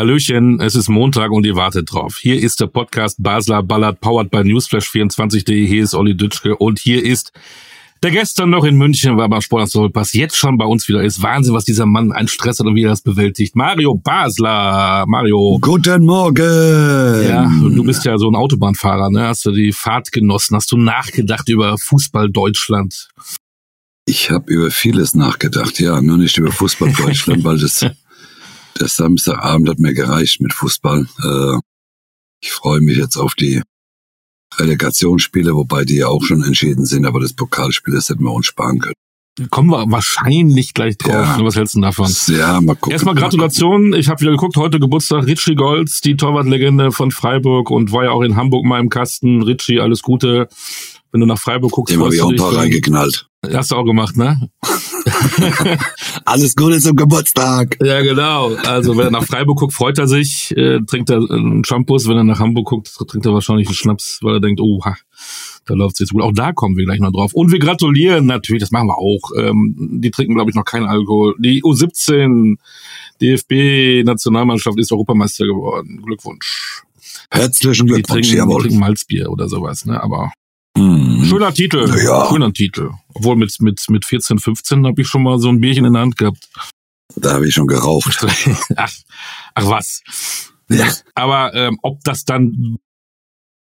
Hallöchen, es ist Montag und ihr wartet drauf. Hier ist der Podcast Basler Ballard, powered by Newsflash24.de. Hier ist Olli Dütschke und hier ist der gestern noch in München war beim Sport Pass, jetzt schon bei uns wieder ist. Wahnsinn, was dieser Mann ein Stress hat und wie er das bewältigt. Mario Basler. Mario. Guten Morgen. Ja, du bist ja so ein Autobahnfahrer, ne? Hast du die Fahrt genossen? Hast du nachgedacht über Fußball Deutschland? Ich habe über vieles nachgedacht, ja, nur nicht über Fußball Deutschland, weil das der Samstagabend hat mir gereicht mit Fußball. Äh, ich freue mich jetzt auf die Relegationsspiele, wobei die ja auch schon entschieden sind, aber das Pokalspiel, das hätten wir uns sparen können. Kommen wir wahrscheinlich gleich drauf. Ja. Was hältst du davon? Ja, mal gucken. Erstmal Gratulation. Ich habe wieder geguckt, heute Geburtstag Richie Golds, die Torwartlegende von Freiburg und war ja auch in Hamburg mal im Kasten. Richie, alles Gute. Wenn du nach Freiburg guckst, Dem habe ich auch ein paar reingeknallt. Hast du auch gemacht, ne? Alles Gute zum Geburtstag. Ja, genau. Also wenn er nach Freiburg guckt, freut er sich, äh, trinkt er einen Shampoos. Wenn er nach Hamburg guckt, trinkt er wahrscheinlich einen Schnaps, weil er denkt, oh, ha, da läuft es jetzt gut. Auch da kommen wir gleich noch drauf. Und wir gratulieren natürlich, das machen wir auch. Ähm, die trinken, glaube ich, noch keinen Alkohol. Die U17 DFB-Nationalmannschaft ist Europameister geworden. Glückwunsch. Herzlichen Glückwunsch, die trinken, die trinken Malzbier oder sowas, ne? Aber Mhm. Schöner Titel, ja. schöner Titel. Obwohl mit, mit, mit 14, 15 habe ich schon mal so ein Bierchen in der Hand gehabt. Da habe ich schon geraucht. ach, ach was. Ja. Aber ähm, ob das dann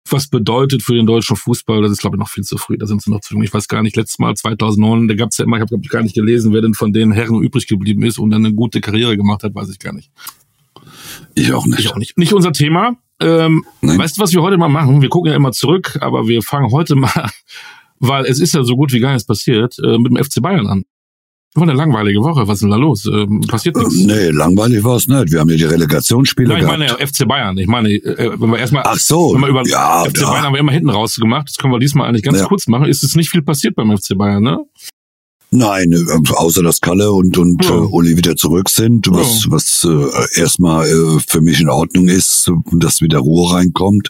was bedeutet für den deutschen Fußball, das ist glaube ich noch viel zu früh. Da sind sie noch zu jung. Ich weiß gar nicht, letztes Mal 2009, da gab es ja immer, ich habe glaube ich gar nicht gelesen, wer denn von den Herren übrig geblieben ist und dann eine gute Karriere gemacht hat, weiß ich gar nicht. Ich auch nicht. Ich auch nicht. Nicht unser Thema. Ähm, weißt du, was wir heute mal machen? Wir gucken ja immer zurück, aber wir fangen heute mal, weil es ist ja so gut wie gar nichts passiert, äh, mit dem FC Bayern an. War eine langweilige Woche. Was ist denn da los? Ähm, passiert nichts? Ähm, nee, langweilig war es nicht. Wir haben ja die Relegationsspiele Nein, ich meine ja, FC Bayern. Ich meine, äh, wenn wir erstmal, Ach so, wenn wir über ja, FC ja. Bayern haben wir immer hinten rausgemacht. Das können wir diesmal eigentlich ganz ja. kurz machen. Ist es nicht viel passiert beim FC Bayern, ne? Nein, äh, außer dass Kalle und, und ja. äh, Uli wieder zurück sind, was, ja. was äh, erstmal äh, für mich in Ordnung ist, dass wieder Ruhe reinkommt.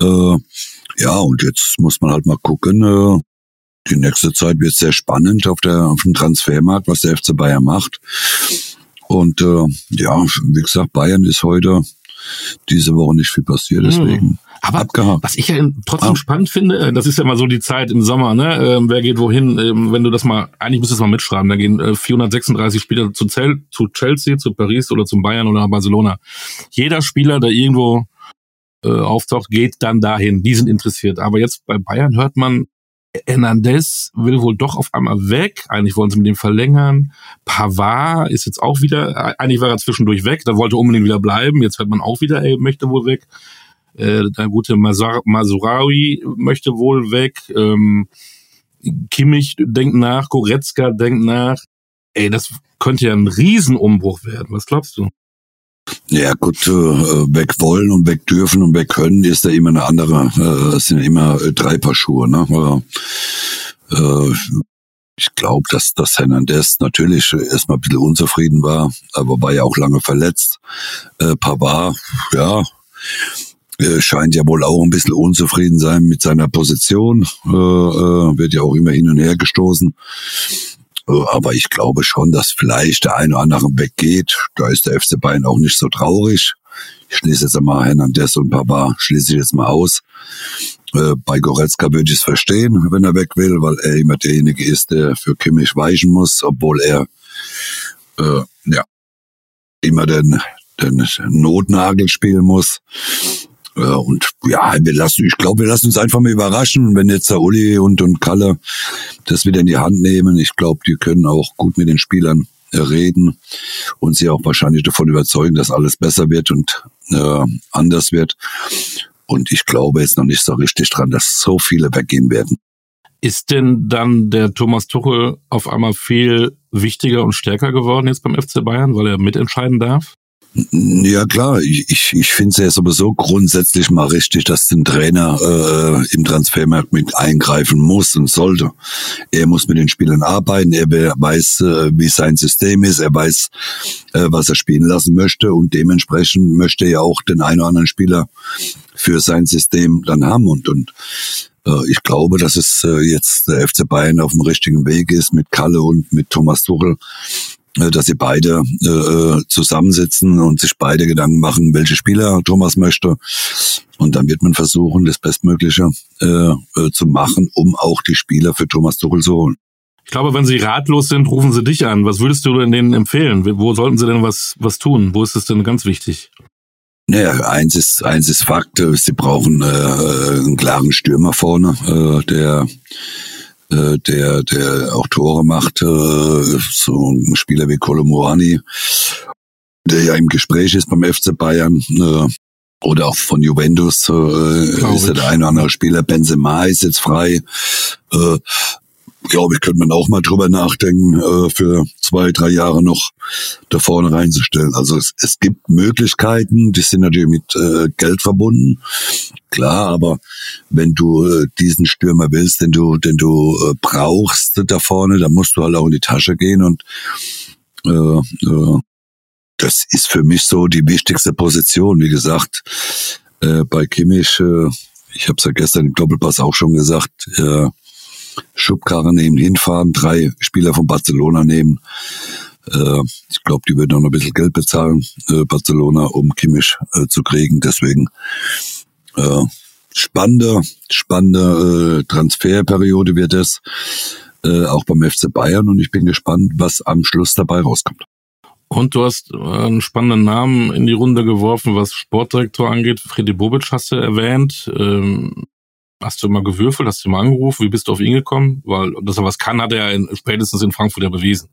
Äh, ja, und jetzt muss man halt mal gucken. Äh, die nächste Zeit wird sehr spannend auf, der, auf dem Transfermarkt, was der FC Bayern macht. Und äh, ja, wie gesagt, Bayern ist heute diese Woche nicht viel passiert, hm. deswegen. Aber Abgehakt. was ich ja trotzdem ah. spannend finde, äh, das ist ja mal so die Zeit im Sommer, ne? Ähm, wer geht wohin? Ähm, wenn du das mal, eigentlich müsstest du es mal mitschreiben, da gehen äh, 436 Spieler zu, Zell, zu Chelsea, zu Paris oder zum Bayern oder Barcelona. Jeder Spieler, der irgendwo äh, auftaucht, geht dann dahin. Die sind interessiert. Aber jetzt bei Bayern hört man, Hernandez will wohl doch auf einmal weg. Eigentlich wollen sie mit dem verlängern. Pavard ist jetzt auch wieder, eigentlich war er zwischendurch weg, da wollte unbedingt wieder bleiben. Jetzt hört man auch wieder, er möchte wohl weg. Äh, der gute Masurawi möchte wohl weg. Ähm, Kimmich denkt nach, Goretzka denkt nach. Ey, das könnte ja ein Riesenumbruch werden. Was glaubst du? Ja gut, äh, weg wollen und weg dürfen und weg können ist da immer eine andere, äh, es sind immer äh, drei Paar Schuhe. Ne? Ich glaube, dass, dass Hernandez natürlich erstmal ein bisschen unzufrieden war, aber war ja auch lange verletzt. Pavard, ja, äh, scheint ja wohl auch ein bisschen unzufrieden sein mit seiner Position, äh, äh, wird ja auch immer hin und her gestoßen. Äh, aber ich glaube schon, dass vielleicht der eine oder andere weggeht. Da ist der FC Bayern auch nicht so traurig. Ich schließe jetzt einmal Hernandez und Papa schließe ich jetzt mal aus. Äh, bei Goretzka würde ich es verstehen, wenn er weg will, weil er immer derjenige ist, der für Kimmich weichen muss, obwohl er äh, ja immer den, den Notnagel spielen muss. Und ja, wir lassen, ich glaube, wir lassen uns einfach mal überraschen, wenn jetzt der Uli und, und Kalle das wieder in die Hand nehmen. Ich glaube, die können auch gut mit den Spielern reden und sie auch wahrscheinlich davon überzeugen, dass alles besser wird und äh, anders wird. Und ich glaube jetzt noch nicht so richtig dran, dass so viele weggehen werden. Ist denn dann der Thomas Tuchel auf einmal viel wichtiger und stärker geworden jetzt beim FC Bayern, weil er mitentscheiden darf? Ja klar, ich, ich, ich finde es ja sowieso grundsätzlich mal richtig, dass ein Trainer äh, im Transfermarkt mit eingreifen muss und sollte. Er muss mit den Spielern arbeiten, er weiß, äh, wie sein System ist, er weiß, äh, was er spielen lassen möchte und dementsprechend möchte er auch den einen oder anderen Spieler für sein System dann haben und, und äh, ich glaube, dass es äh, jetzt der FC Bayern auf dem richtigen Weg ist mit Kalle und mit Thomas Tuchel dass sie beide äh, zusammensitzen und sich beide Gedanken machen, welche Spieler Thomas möchte. Und dann wird man versuchen, das Bestmögliche äh, äh, zu machen, um auch die Spieler für Thomas Tuchel zu holen. Ich glaube, wenn Sie ratlos sind, rufen Sie dich an. Was würdest du denn denen empfehlen? Wo sollten Sie denn was, was tun? Wo ist es denn ganz wichtig? Naja, eins ist, eins ist Fakt. Sie brauchen äh, einen klaren Stürmer vorne, äh, der äh, der, der auch Tore macht, äh, so ein Spieler wie Colomorani, der ja im Gespräch ist beim FC Bayern, äh, oder auch von Juventus äh, ist der eine oder andere Spieler. Benzema ist jetzt frei. Äh, glaube ich, könnte man auch mal drüber nachdenken, äh, für zwei, drei Jahre noch da vorne reinzustellen. Also es, es gibt Möglichkeiten, die sind natürlich mit äh, Geld verbunden, klar, aber wenn du äh, diesen Stürmer willst, den du, den du äh, brauchst da vorne, dann musst du halt auch in die Tasche gehen und äh, äh, das ist für mich so die wichtigste Position. Wie gesagt, äh, bei Kimmich, äh, ich habe es ja gestern im Doppelpass auch schon gesagt, äh, Schubkarre nehmen, hinfahren, drei Spieler von Barcelona nehmen. Äh, ich glaube, die würden auch noch ein bisschen Geld bezahlen, äh, Barcelona, um Kimmich äh, zu kriegen. Deswegen spannende, spannende Transferperiode wird es, auch beim FC Bayern. Und ich bin gespannt, was am Schluss dabei rauskommt. Und du hast einen spannenden Namen in die Runde geworfen, was Sportdirektor angeht. Freddy Bobic hast du erwähnt. Ähm, Hast du mal gewürfelt, hast du mal angerufen, wie bist du auf ihn gekommen? Weil, dass er was kann, hat er in, spätestens in Frankfurt ja bewiesen.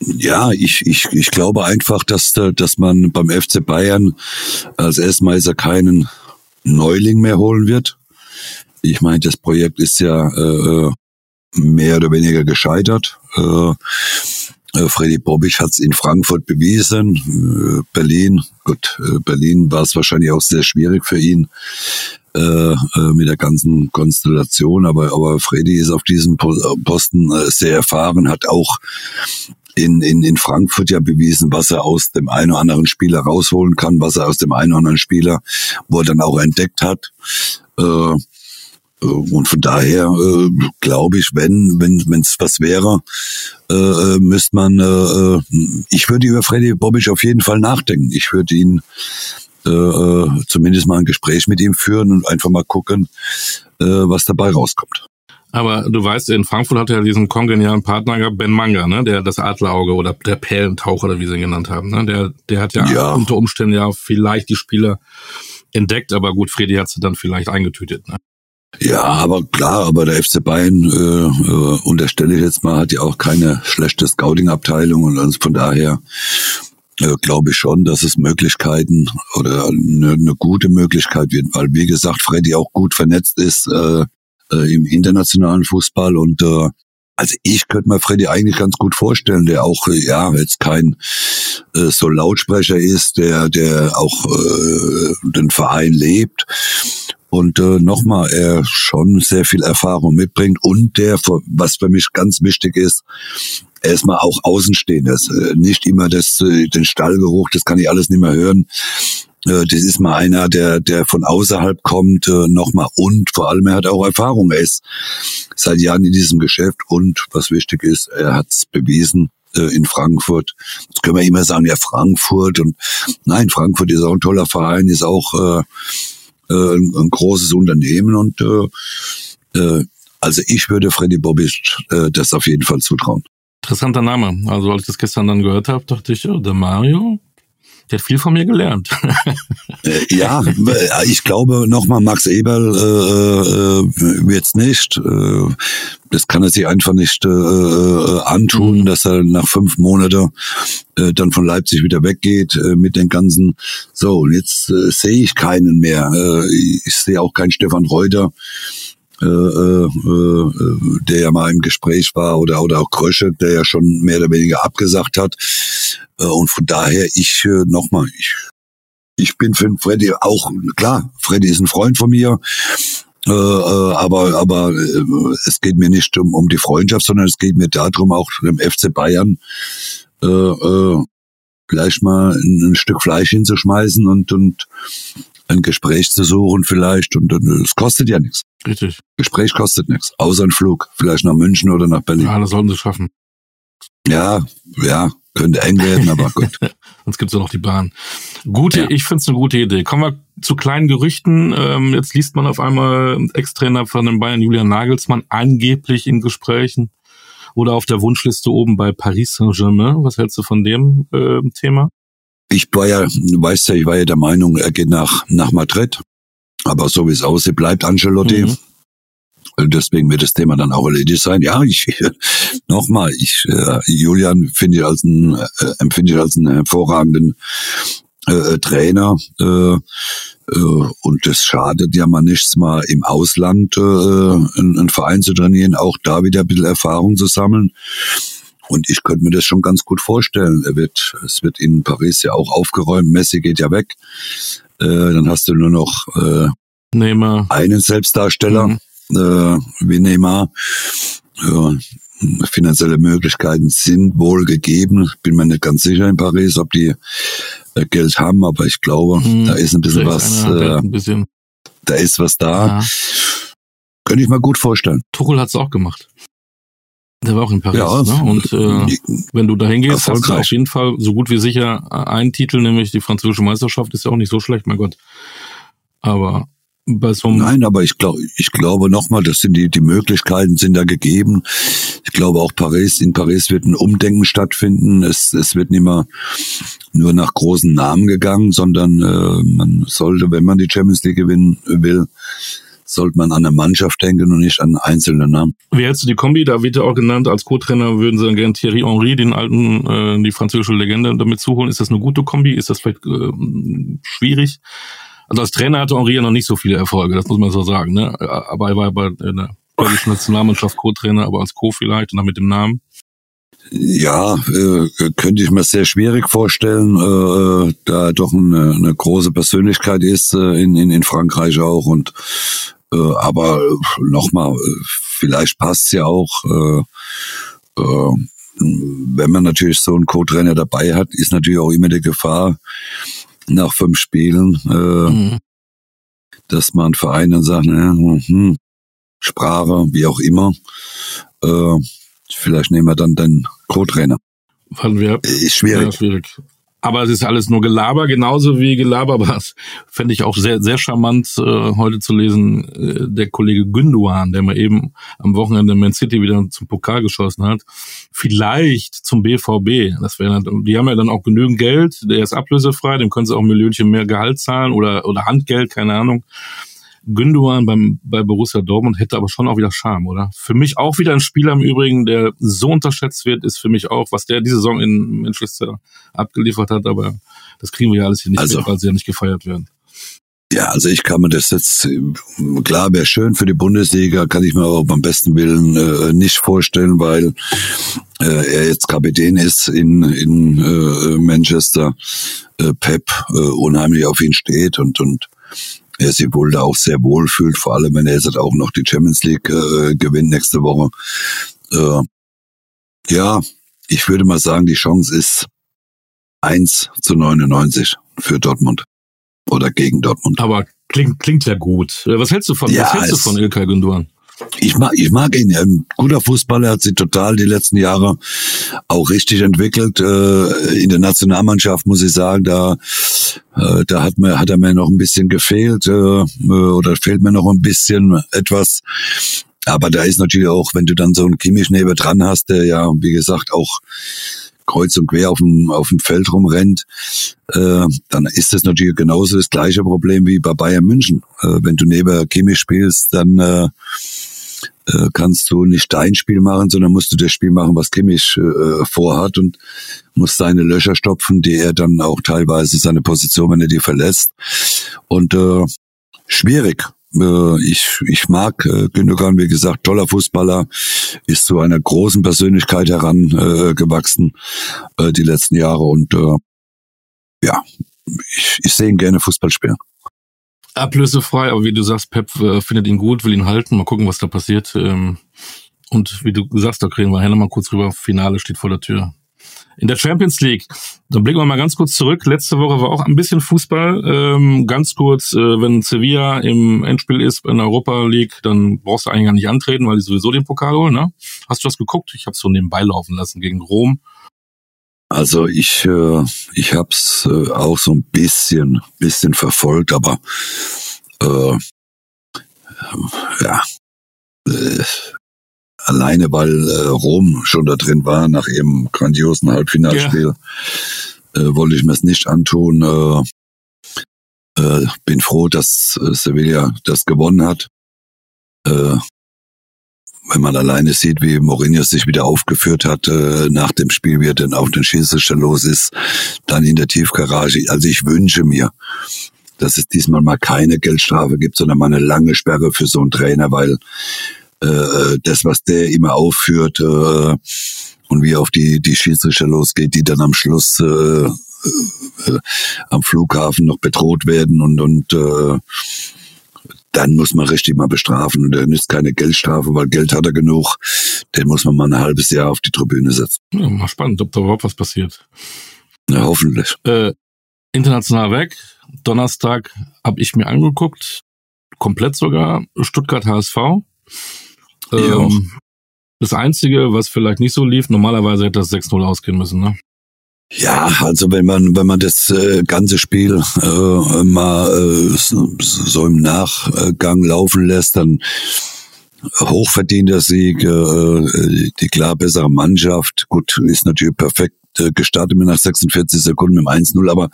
Ja, ich, ich, ich glaube einfach, dass, dass man beim FC Bayern als Erstmeister keinen Neuling mehr holen wird. Ich meine, das Projekt ist ja äh, mehr oder weniger gescheitert. Äh, äh Freddy Bobic hat es in Frankfurt bewiesen. Äh, Berlin, gut, äh, Berlin war es wahrscheinlich auch sehr schwierig für ihn äh, äh, mit der ganzen Konstellation. Aber, aber Freddy ist auf diesem Posten äh, sehr erfahren, hat auch in, in, in Frankfurt ja bewiesen, was er aus dem einen oder anderen Spieler rausholen kann, was er aus dem einen oder anderen Spieler, wo er dann auch entdeckt hat. Äh, äh und von daher äh, glaube ich, wenn wenn wenn es was wäre, äh, müsste man. Äh, ich würde über Freddy Bobic auf jeden Fall nachdenken. Ich würde ihn äh, äh, zumindest mal ein Gespräch mit ihm führen und einfach mal gucken, äh, was dabei rauskommt. Aber du weißt, in Frankfurt hat er ja diesen kongenialen Partner gehabt, Ben Manga, ne? der das Adlerauge oder der Perlentaucher oder wie sie ihn genannt haben. Ne? Der, der hat ja, ja, unter Umständen ja vielleicht die Spieler entdeckt, aber gut, Freddy hat sie dann vielleicht eingetütet. Ne? Ja, aber klar, aber der FC Bayern, äh, äh, unterstelle ich jetzt mal, hat ja auch keine schlechte Scouting-Abteilung und von daher äh, glaube ich schon, dass es Möglichkeiten oder eine, eine, gute Möglichkeit wird, weil wie gesagt, Freddy auch gut vernetzt ist äh, äh, im internationalen Fußball. Und äh, also ich könnte mir Freddy eigentlich ganz gut vorstellen, der auch äh, ja jetzt kein äh, so Lautsprecher ist, der der auch äh, den Verein lebt. Und äh, nochmal, er schon sehr viel Erfahrung mitbringt und der, was für mich ganz wichtig ist, erstmal auch Außenstehendes. Äh, nicht immer das, äh, den Stallgeruch, das kann ich alles nicht mehr hören. Äh, das ist mal einer, der, der von außerhalb kommt, nochmal und vor allem er hat auch Erfahrung. Er ist seit Jahren in diesem Geschäft und was wichtig ist, er hat es bewiesen in Frankfurt. Jetzt können wir immer sagen, ja Frankfurt und nein, Frankfurt ist auch ein toller Verein, ist auch äh, ein, ein großes Unternehmen und äh, also ich würde Freddy Bobic äh, das auf jeden Fall zutrauen. Interessanter Name. Also als ich das gestern dann gehört habe, dachte ich, oh, der Mario, der hat viel von mir gelernt. äh, ja, ich glaube nochmal, Max Eberl äh, äh, wird's nicht. Äh, das kann er sich einfach nicht äh, äh, antun, mhm. dass er nach fünf Monaten äh, dann von Leipzig wieder weggeht äh, mit den ganzen. So, und jetzt äh, sehe ich keinen mehr. Äh, ich sehe auch keinen Stefan Reuter. Äh, äh, äh, der ja mal im Gespräch war, oder, oder auch Krösche, der ja schon mehr oder weniger abgesagt hat. Äh, und von daher, ich äh, nochmal, ich, ich bin für Freddy auch, klar, Freddy ist ein Freund von mir. Äh, äh, aber aber äh, es geht mir nicht um, um die Freundschaft, sondern es geht mir darum, auch dem FC Bayern äh, äh, gleich mal ein, ein Stück Fleisch hinzuschmeißen und, und ein Gespräch zu suchen vielleicht und es kostet ja nichts. Richtig. Gespräch kostet nichts, außer ein Flug, vielleicht nach München oder nach Berlin. Ja, das sollen sie schaffen. Ja, ja, könnte eng werden, aber gut. Sonst gibt's ja noch die Bahn. Gute, ja. ich finde es eine gute Idee. Kommen wir zu kleinen Gerüchten. Ähm, jetzt liest man auf einmal Ex-Trainer von den Bayern, Julian Nagelsmann, angeblich in Gesprächen oder auf der Wunschliste oben bei Paris Saint-Germain. Was hältst du von dem äh, Thema? Ich war ja, du weißt ja, ich war ja der Meinung, er geht nach, nach Madrid. Aber so wie es aussieht, bleibt Ancelotti. Mhm. Deswegen wird das Thema dann auch erledigt sein. Ja, ich nochmal, ich äh, Julian finde ich als ein äh, empfinde ich als einen hervorragenden äh, Trainer äh, äh, und es schadet ja mal nichts mal im Ausland äh, einen, einen Verein zu trainieren, auch da wieder ein bisschen Erfahrung zu sammeln. Und ich könnte mir das schon ganz gut vorstellen. Er wird, es wird in Paris ja auch aufgeräumt. Messi geht ja weg. Äh, dann hast du nur noch äh, Neymar. einen Selbstdarsteller mhm. äh, wie Neymar. Ja, finanzielle Möglichkeiten sind wohl gegeben. Bin mir nicht ganz sicher in Paris, ob die äh, Geld haben, aber ich glaube, mhm. da ist ein bisschen was. Einer, äh, ein bisschen. Da ist was da. Ja. Könnte ich mir gut vorstellen. Tuchel hat's auch gemacht. Der war auch in Paris. Ja, ne? Und äh, wenn du da hingehst, hast du auf jeden Fall so gut wie sicher einen Titel, nämlich die französische Meisterschaft, ist ja auch nicht so schlecht, mein Gott. Aber bei so Nein, aber ich glaube, ich glaube nochmal, das sind die, die Möglichkeiten sind da gegeben. Ich glaube auch Paris, in Paris wird ein Umdenken stattfinden. Es, es wird nicht mehr nur nach großen Namen gegangen, sondern äh, man sollte, wenn man die Champions League gewinnen will, sollte man an eine Mannschaft denken und nicht an einzelne Namen. Wie hältst du die Kombi? Da wird ja auch genannt, als Co-Trainer würden sie dann gerne Thierry Henry, den alten, äh, die französische Legende, damit zuholen. Ist das eine gute Kombi? Ist das vielleicht äh, schwierig? Also als Trainer hatte Henri ja noch nicht so viele Erfolge, das muss man so sagen. Ne? Aber er war bei der belgischen Nationalmannschaft Co-Trainer, aber als Co vielleicht und dann mit dem Namen. Ja, äh, könnte ich mir sehr schwierig vorstellen, äh, da er doch eine, eine große Persönlichkeit ist äh, in, in, in Frankreich auch und äh, aber nochmal, vielleicht passt's ja auch. Äh, äh, wenn man natürlich so einen Co-Trainer dabei hat, ist natürlich auch immer die Gefahr, nach fünf Spielen, äh, mhm. dass man Verein dann sagt, ne, hm, Sprache, wie auch immer, äh, vielleicht nehmen wir dann den Co-Trainer. Ist schwierig. Ja, schwierig. Aber es ist alles nur Gelaber, genauso wie Gelaber war es, fände ich auch sehr, sehr charmant, äh, heute zu lesen, äh, der Kollege Günduan, der mal eben am Wochenende Man City wieder zum Pokal geschossen hat. Vielleicht zum BVB. Das wäre, die haben ja dann auch genügend Geld, der ist ablösefrei, dem können sie auch ein Millionchen mehr Gehalt zahlen oder, oder Handgeld, keine Ahnung. Gündogan beim, bei Borussia Dortmund hätte aber schon auch wieder Charme, oder? Für mich auch wieder ein Spieler im Übrigen, der so unterschätzt wird, ist für mich auch, was der diese Saison in Manchester abgeliefert hat, aber das kriegen wir ja alles hier nicht also, mit, weil sie ja nicht gefeiert werden. Ja, also ich kann mir das jetzt, klar, wäre schön für die Bundesliga, kann ich mir aber beim besten Willen äh, nicht vorstellen, weil äh, er jetzt Kapitän ist in, in äh, Manchester, äh, Pep äh, unheimlich auf ihn steht und, und er sich wohl da auch sehr wohl fühlt, vor allem wenn er jetzt auch noch die Champions League äh, gewinnt nächste Woche. Äh, ja, ich würde mal sagen, die Chance ist 1 zu 99 für Dortmund oder gegen Dortmund. Aber klingt, klingt ja gut. Äh, was hältst du von, ja, was hältst du von Ilkay Gündogan? Ich mag, ich mag ihn. Ein guter Fußballer hat sich total die letzten Jahre auch richtig entwickelt. Äh, in der Nationalmannschaft muss ich sagen, da, äh, da hat mir, hat er mir noch ein bisschen gefehlt äh, oder fehlt mir noch ein bisschen etwas. Aber da ist natürlich auch, wenn du dann so einen Kimmich neben dran hast, der ja, wie gesagt, auch kreuz und quer auf dem, auf dem Feld rumrennt, äh, dann ist das natürlich genauso das gleiche Problem wie bei Bayern München. Äh, wenn du neben Kimmich spielst, dann äh, äh, kannst du nicht dein Spiel machen, sondern musst du das Spiel machen, was Kimmich äh, vorhat und musst seine Löcher stopfen, die er dann auch teilweise seine Position, wenn er die verlässt. Und äh, schwierig. Äh, ich, ich mag äh, Gündogan, wie gesagt, toller Fußballer, ist zu einer großen Persönlichkeit herangewachsen äh, äh, die letzten Jahre und äh, ja, ich, ich sehe ihn gerne Fußball spielen ablösefrei, aber wie du sagst, Pep äh, findet ihn gut, will ihn halten. Mal gucken, was da passiert. Ähm, und wie du sagst, da kriegen wir nachher mal kurz rüber. Finale steht vor der Tür. In der Champions League, dann blicken wir mal ganz kurz zurück. Letzte Woche war auch ein bisschen Fußball. Ähm, ganz kurz, äh, wenn Sevilla im Endspiel ist in der Europa League, dann brauchst du eigentlich gar nicht antreten, weil die sowieso den Pokal holen. Ne? Hast du das geguckt? Ich habe so nebenbei laufen lassen gegen Rom. Also ich, äh, ich habe es äh, auch so ein bisschen, bisschen verfolgt, aber äh, ja, äh, alleine weil äh, Rom schon da drin war nach ihrem grandiosen Halbfinalspiel, ja. äh, wollte ich mir es nicht antun. Äh, äh, bin froh, dass äh, Sevilla das gewonnen hat. Äh, wenn man alleine sieht, wie Mourinho sich wieder aufgeführt hat äh, nach dem Spiel, wie er denn auf den Schießerstellen los ist, dann in der Tiefgarage. Also ich wünsche mir, dass es diesmal mal keine Geldstrafe gibt, sondern mal eine lange Sperre für so einen Trainer, weil äh, das, was der immer aufführt äh, und wie auf die, die Schiedsrichter losgeht, die dann am Schluss äh, äh, am Flughafen noch bedroht werden und, und äh, dann muss man richtig mal bestrafen und dann ist keine Geldstrafe, weil Geld hat er genug. Den muss man mal ein halbes Jahr auf die Tribüne setzen. Ja, mal spannend, ob da überhaupt was passiert. Ja, hoffentlich. Äh, international weg. Donnerstag habe ich mir angeguckt, komplett sogar Stuttgart HSV. Ähm, das Einzige, was vielleicht nicht so lief, normalerweise hätte das 6-0 ausgehen müssen, ne? Ja, also wenn man wenn man das äh, ganze Spiel äh, mal äh, so im Nachgang laufen lässt, dann hochverdienter Sieg, äh, die klar bessere Mannschaft. Gut, ist natürlich perfekt äh, gestartet mit nach 46 Sekunden dem 1-0, aber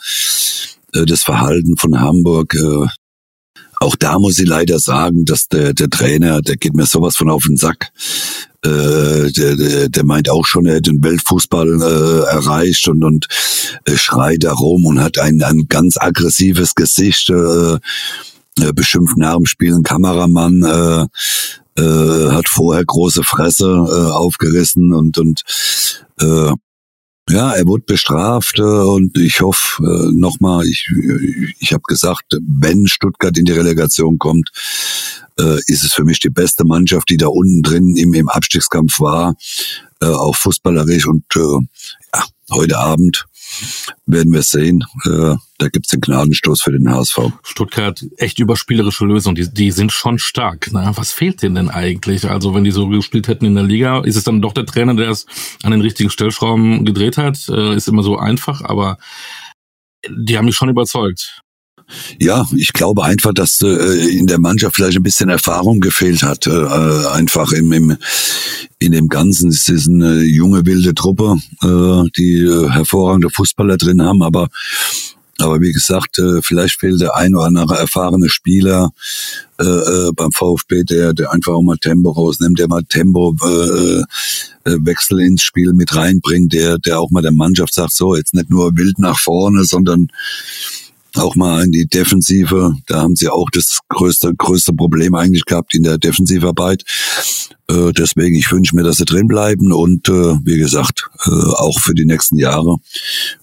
äh, das Verhalten von Hamburg, äh, auch da muss ich leider sagen, dass der, der Trainer, der geht mir sowas von auf den Sack. Äh, der, der, der meint auch schon, er hat den Weltfußball äh, erreicht und, und äh, schreit da rum und hat ein, ein ganz aggressives Gesicht, äh, äh, beschimpft nach dem Spiel einen Kameramann, äh, äh, hat vorher große Fresse äh, aufgerissen und, und äh, ja, er wurde bestraft äh, und ich hoffe äh, nochmal, ich, ich habe gesagt, wenn Stuttgart in die Relegation kommt, äh, ist es für mich die beste Mannschaft, die da unten drin im, im Abstiegskampf war, auch fußballerisch. Und ja, heute Abend werden wir sehen. Äh, da gibt's den Gnadenstoß für den HSV. Stuttgart, echt überspielerische Lösung. Die, die sind schon stark. Ne? Was fehlt denen denn eigentlich? Also wenn die so gespielt hätten in der Liga, ist es dann doch der Trainer, der es an den richtigen Stellschrauben gedreht hat? Äh, ist immer so einfach, aber die haben mich schon überzeugt. Ja, ich glaube einfach, dass äh, in der Mannschaft vielleicht ein bisschen Erfahrung gefehlt hat. Äh, einfach im, im, in dem Ganzen. Es ist eine junge, wilde Truppe, äh, die äh, hervorragende Fußballer drin haben, aber aber wie gesagt, äh, vielleicht fehlt der ein oder andere erfahrene Spieler äh, äh, beim VfB, der, der einfach auch mal Tempo rausnimmt, der mal Tempo äh, äh, Wechsel ins Spiel mit reinbringt, der, der auch mal der Mannschaft sagt, so, jetzt nicht nur wild nach vorne, sondern auch mal in die Defensive. Da haben sie auch das größte, größte Problem eigentlich gehabt in der Defensivarbeit. Äh, deswegen, ich wünsche mir, dass sie drin bleiben und äh, wie gesagt, äh, auch für die nächsten Jahre,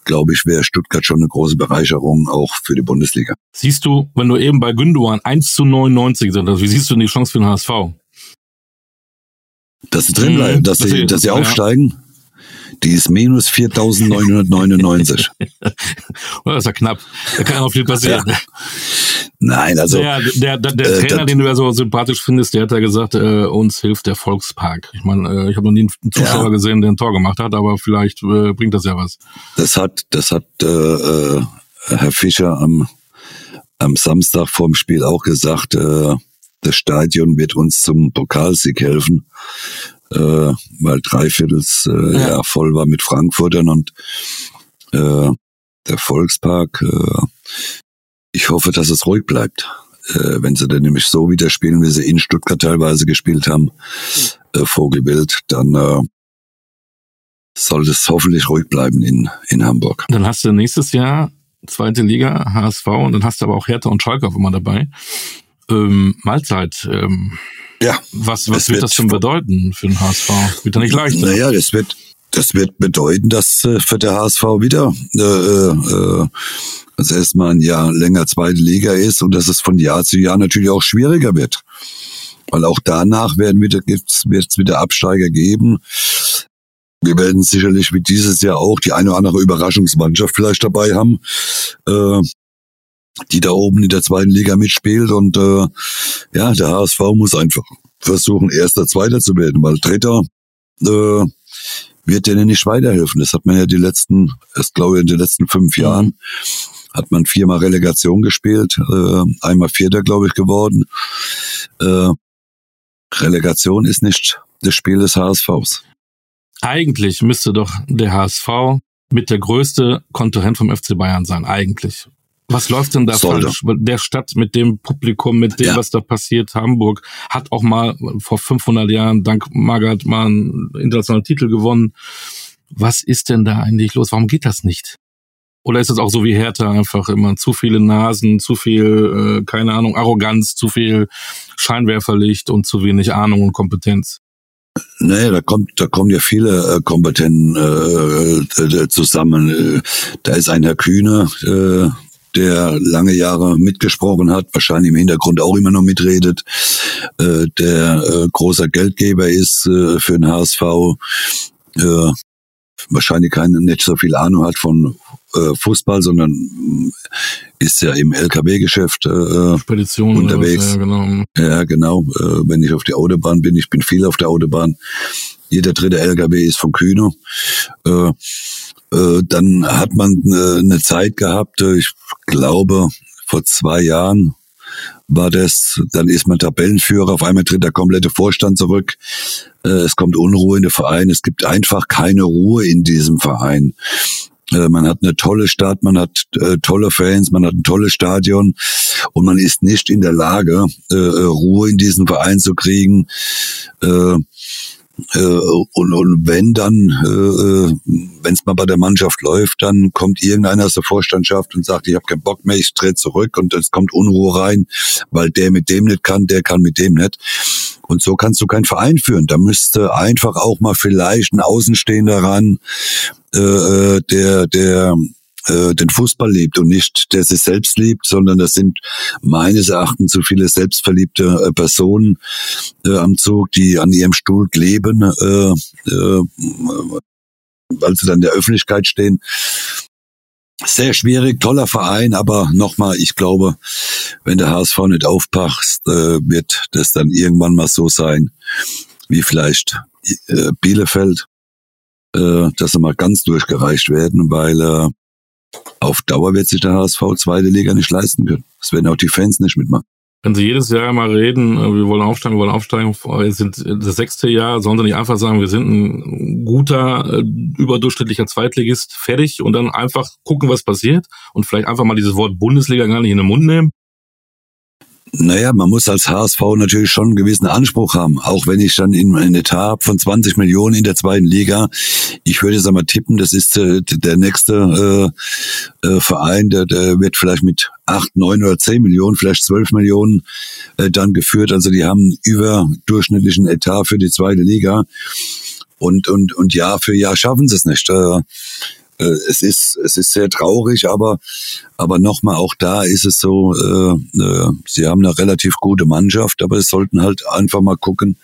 glaube ich, wäre Stuttgart schon eine große Bereicherung auch für die Bundesliga. Siehst du, wenn du eben bei Gündogan 1 zu 99 sind, also wie siehst du die Chance für den HSV? Dass sie drin bleiben, dass, dass sie, dass sie aufsteigen. Die ist minus 4.999. das ist ja knapp. Da kann ja noch viel passieren. Ja. Nein, also. Der, der, der, der äh, Trainer, den du ja so sympathisch findest, der hat ja gesagt, äh, uns hilft der Volkspark. Ich meine, äh, ich habe noch nie einen Zuschauer ja. gesehen, der ein Tor gemacht hat, aber vielleicht äh, bringt das ja was. Das hat, das hat äh, äh, Herr Fischer am, am Samstag vor dem Spiel auch gesagt, äh, das Stadion wird uns zum Pokalsieg helfen äh, weil dreiviertels äh, ja. ja voll war mit Frankfurtern und äh, der Volkspark. Äh, ich hoffe, dass es ruhig bleibt. Äh, wenn sie dann nämlich so wieder spielen, wie sie in Stuttgart teilweise gespielt haben, äh, Vogelwild, dann äh, soll es hoffentlich ruhig bleiben in, in Hamburg. Dann hast du nächstes Jahr zweite Liga, HSV, und dann hast du aber auch Hertha und Schalke auf immer dabei. Ähm, Mahlzeit. Ähm, ja. Was, was wird, wird, das denn bedeuten für den HSV? Wird da nicht leichter? Naja, das wird, das wird bedeuten, dass äh, für der HSV wieder äh, äh, also erstmal ein Jahr länger zweite Liga ist und dass es von Jahr zu Jahr natürlich auch schwieriger wird. Weil auch danach werden wieder, gibt's, wird's wieder Absteiger geben. wir werden sicherlich wie dieses Jahr auch die eine oder andere Überraschungsmannschaft vielleicht dabei haben, äh, die da oben in der zweiten Liga mitspielt. Und äh, ja, der HSV muss einfach versuchen, erster, zweiter zu werden, weil dritter äh, wird denen nicht weiterhelfen. Das hat man ja die letzten, erst glaube ich, in den letzten fünf Jahren hat man viermal Relegation gespielt, äh, einmal Vierter, glaube ich, geworden. Äh, Relegation ist nicht das Spiel des HSVs. Eigentlich müsste doch der HSV mit der größte Konkurrent vom FC Bayern sein, eigentlich. Was läuft denn da Sollte. falsch? Der Stadt mit dem Publikum, mit dem, ja. was da passiert, Hamburg, hat auch mal vor 500 Jahren dank Magath mal einen internationalen Titel gewonnen. Was ist denn da eigentlich los? Warum geht das nicht? Oder ist es auch so wie Hertha einfach immer zu viele Nasen, zu viel, äh, keine Ahnung, Arroganz, zu viel Scheinwerferlicht und zu wenig Ahnung und Kompetenz? Nee, da kommt, da kommen ja viele äh, Kompetenten äh, äh, zusammen. Da ist ein Herr Kühne, äh, der lange Jahre mitgesprochen hat, wahrscheinlich im Hintergrund auch immer noch mitredet, äh, der äh, großer Geldgeber ist äh, für den HSV, äh, wahrscheinlich keine, nicht so viel Ahnung hat von äh, Fußball, sondern mm, ist ja im LKW-Geschäft äh, Spedition unterwegs. Was, ja, genau. Ja, genau. Äh, wenn ich auf die Autobahn bin, ich bin viel auf der Autobahn. Jeder dritte LKW ist von Kühne. Äh, äh, dann hat man äh, eine Zeit gehabt, äh, ich glaube vor zwei Jahren war das, dann ist man Tabellenführer, auf einmal tritt der komplette Vorstand zurück, es kommt Unruhe in den Verein, es gibt einfach keine Ruhe in diesem Verein. Man hat eine tolle Stadt, man hat äh, tolle Fans, man hat ein tolles Stadion und man ist nicht in der Lage, äh, Ruhe in diesen Verein zu kriegen. Äh, und, und wenn dann, äh, äh wenn es mal bei der Mannschaft läuft, dann kommt irgendeiner aus der Vorstandschaft und sagt, ich habe keinen Bock mehr, ich drehe zurück und es kommt Unruhe rein, weil der mit dem nicht kann, der kann mit dem nicht. Und so kannst du keinen Verein führen. Da müsste einfach auch mal vielleicht ein Außenstehender ran, äh, äh der, der äh, den Fußball liebt und nicht der sich selbst liebt, sondern das sind meines Erachtens zu viele selbstverliebte äh, Personen äh, am Zug, die an ihrem Stuhl kleben, äh, äh, weil sie dann in der Öffentlichkeit stehen. Sehr schwierig, toller Verein, aber nochmal, ich glaube, wenn der HSV nicht aufpasst, äh, wird das dann irgendwann mal so sein, wie vielleicht äh, Bielefeld, äh, dass sie mal ganz durchgereicht werden, weil äh, auf Dauer wird sich der HSV zweite Liga nicht leisten können. Das werden auch die Fans nicht mitmachen. Wenn Sie jedes Jahr mal reden, äh, wir wollen aufsteigen, wir wollen aufsteigen, wir sind das sechste Jahr, sollen Sie nicht einfach sagen, wir sind ein guter, äh, überdurchschnittlicher Zweitligist, fertig und dann einfach gucken, was passiert und vielleicht einfach mal dieses Wort Bundesliga gar nicht in den Mund nehmen? Naja, man muss als HSV natürlich schon einen gewissen Anspruch haben. Auch wenn ich dann in einen Etat von 20 Millionen in der zweiten Liga. Ich würde jetzt einmal tippen, das ist äh, der nächste äh, äh, Verein, der, der wird vielleicht mit acht, neun oder zehn Millionen, vielleicht zwölf Millionen äh, dann geführt. Also die haben überdurchschnittlichen Etat für die zweite Liga. Und, und, und Jahr für Jahr schaffen sie es nicht. Äh, äh, es ist es ist sehr traurig, aber aber nochmal auch da ist es so, äh, äh, sie haben eine relativ gute Mannschaft, aber es sollten halt einfach mal gucken,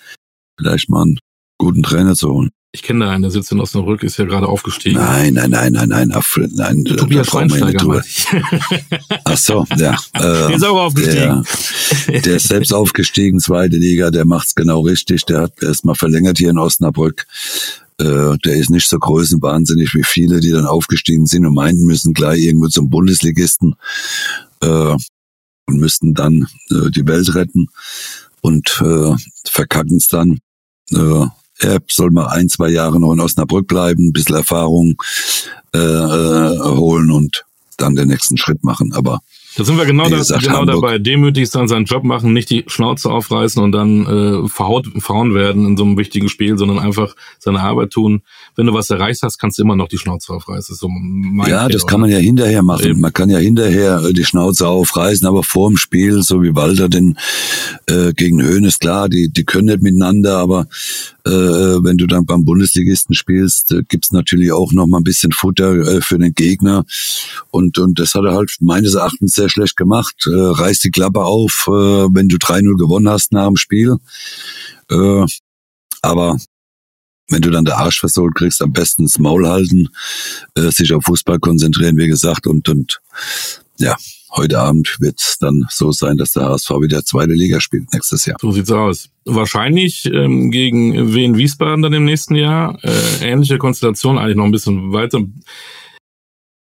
vielleicht mal einen guten Trainer zu holen. Ich kenne da einen, der sitzt in Osnabrück, ist ja gerade aufgestiegen. Nein, nein, nein, nein, nein, auf, nein. Tobias Schweinsteiger. Ach so, ja. Äh, der ist auch aufgestiegen. Der, der ist selbst aufgestiegen, zweite Liga, der macht's genau richtig. Der hat erstmal verlängert hier in Osnabrück. Äh, der ist nicht so größenwahnsinnig wie viele, die dann aufgestiegen sind und meinten, müssen gleich irgendwo zum Bundesligisten äh, und müssten dann äh, die Welt retten und äh, verkacken es dann. Äh, er soll mal ein, zwei Jahre noch in Osnabrück bleiben, ein bisschen Erfahrung äh, äh, holen und dann den nächsten Schritt machen. Aber da sind wir genau, da, genau dabei. Demütig dann seinen Job machen, nicht die Schnauze aufreißen und dann äh, verhaut, verhauen werden in so einem wichtigen Spiel, sondern einfach seine Arbeit tun. Wenn du was erreicht hast, kannst du immer noch die Schnauze aufreißen. So ja, das kann man ja hinterher machen. Eben. Man kann ja hinterher äh, die Schnauze aufreißen, aber vor dem Spiel, so wie Walter den äh, gegen Höhnes, klar, die, die können nicht miteinander, aber äh, wenn du dann beim Bundesligisten spielst, äh, gibt's natürlich auch noch mal ein bisschen Futter äh, für den Gegner. Und, und das hat er halt meines Erachtens sehr schlecht gemacht. Äh, reiß die Klappe auf, äh, wenn du 3-0 gewonnen hast nach dem Spiel. Äh, aber wenn du dann der Arsch versohlt kriegst, am besten das Maul halten, äh, sich auf Fußball konzentrieren, wie gesagt, und, und ja, heute Abend wird es dann so sein, dass der HSV wieder zweite Liga spielt nächstes Jahr. So sieht's aus. Wahrscheinlich ähm, gegen Wien Wiesbaden dann im nächsten Jahr. Äh, ähnliche Konstellation, eigentlich noch ein bisschen weiter.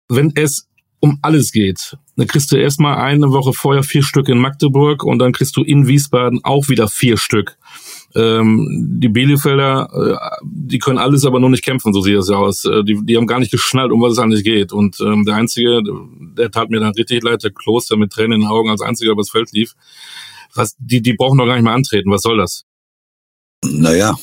Wenn es um alles geht, dann kriegst du erstmal eine Woche vorher vier Stück in Magdeburg und dann kriegst du in Wiesbaden auch wieder vier Stück. Ähm, die Bielefelder, äh, die können alles, aber nur nicht kämpfen, so sieht das ja aus. Äh, die, die haben gar nicht geschnallt, um was es eigentlich geht. Und ähm, der Einzige, der tat mir dann richtig leid, der Kloster mit Tränen in den Augen als Einziger übers Feld lief. Was, die, die brauchen doch gar nicht mehr antreten. Was soll das? Naja,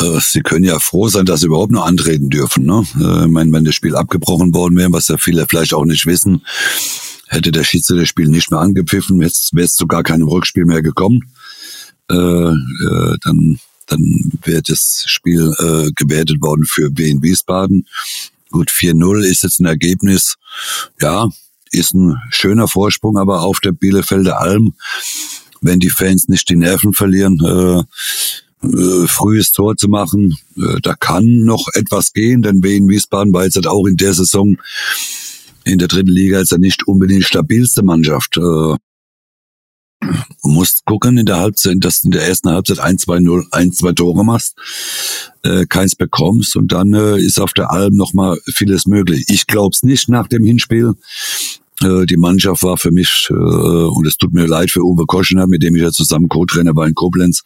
äh, Sie können ja froh sein, dass Sie überhaupt noch antreten dürfen. Ne? Äh, ich meine, wenn das Spiel abgebrochen worden wäre, was ja viele vielleicht auch nicht wissen, hätte der Schiedsrichter das Spiel nicht mehr angepfiffen, wäre es zu gar keinem Rückspiel mehr gekommen äh, äh, dann, dann wird das Spiel äh, gewertet worden für Wien Wiesbaden. Gut, 4-0 ist jetzt ein Ergebnis. Ja, ist ein schöner Vorsprung, aber auf der Bielefelder Alm, wenn die Fans nicht die Nerven verlieren, äh, äh, frühes Tor zu machen, äh, da kann noch etwas gehen, denn Wien Wiesbaden war jetzt halt auch in der Saison in der dritten Liga jetzt ja nicht unbedingt stabilste Mannschaft. Äh, Du musst gucken in der Halbzeit, dass du in der ersten Halbzeit ein, zwei, null, ein, zwei Tore machst, äh, keins bekommst und dann äh, ist auf der Alm nochmal vieles möglich. Ich glaub's nicht nach dem Hinspiel. Äh, die Mannschaft war für mich, äh, und es tut mir leid für Uwe Koschener, mit dem ich ja zusammen Co-Trainer war in Koblenz,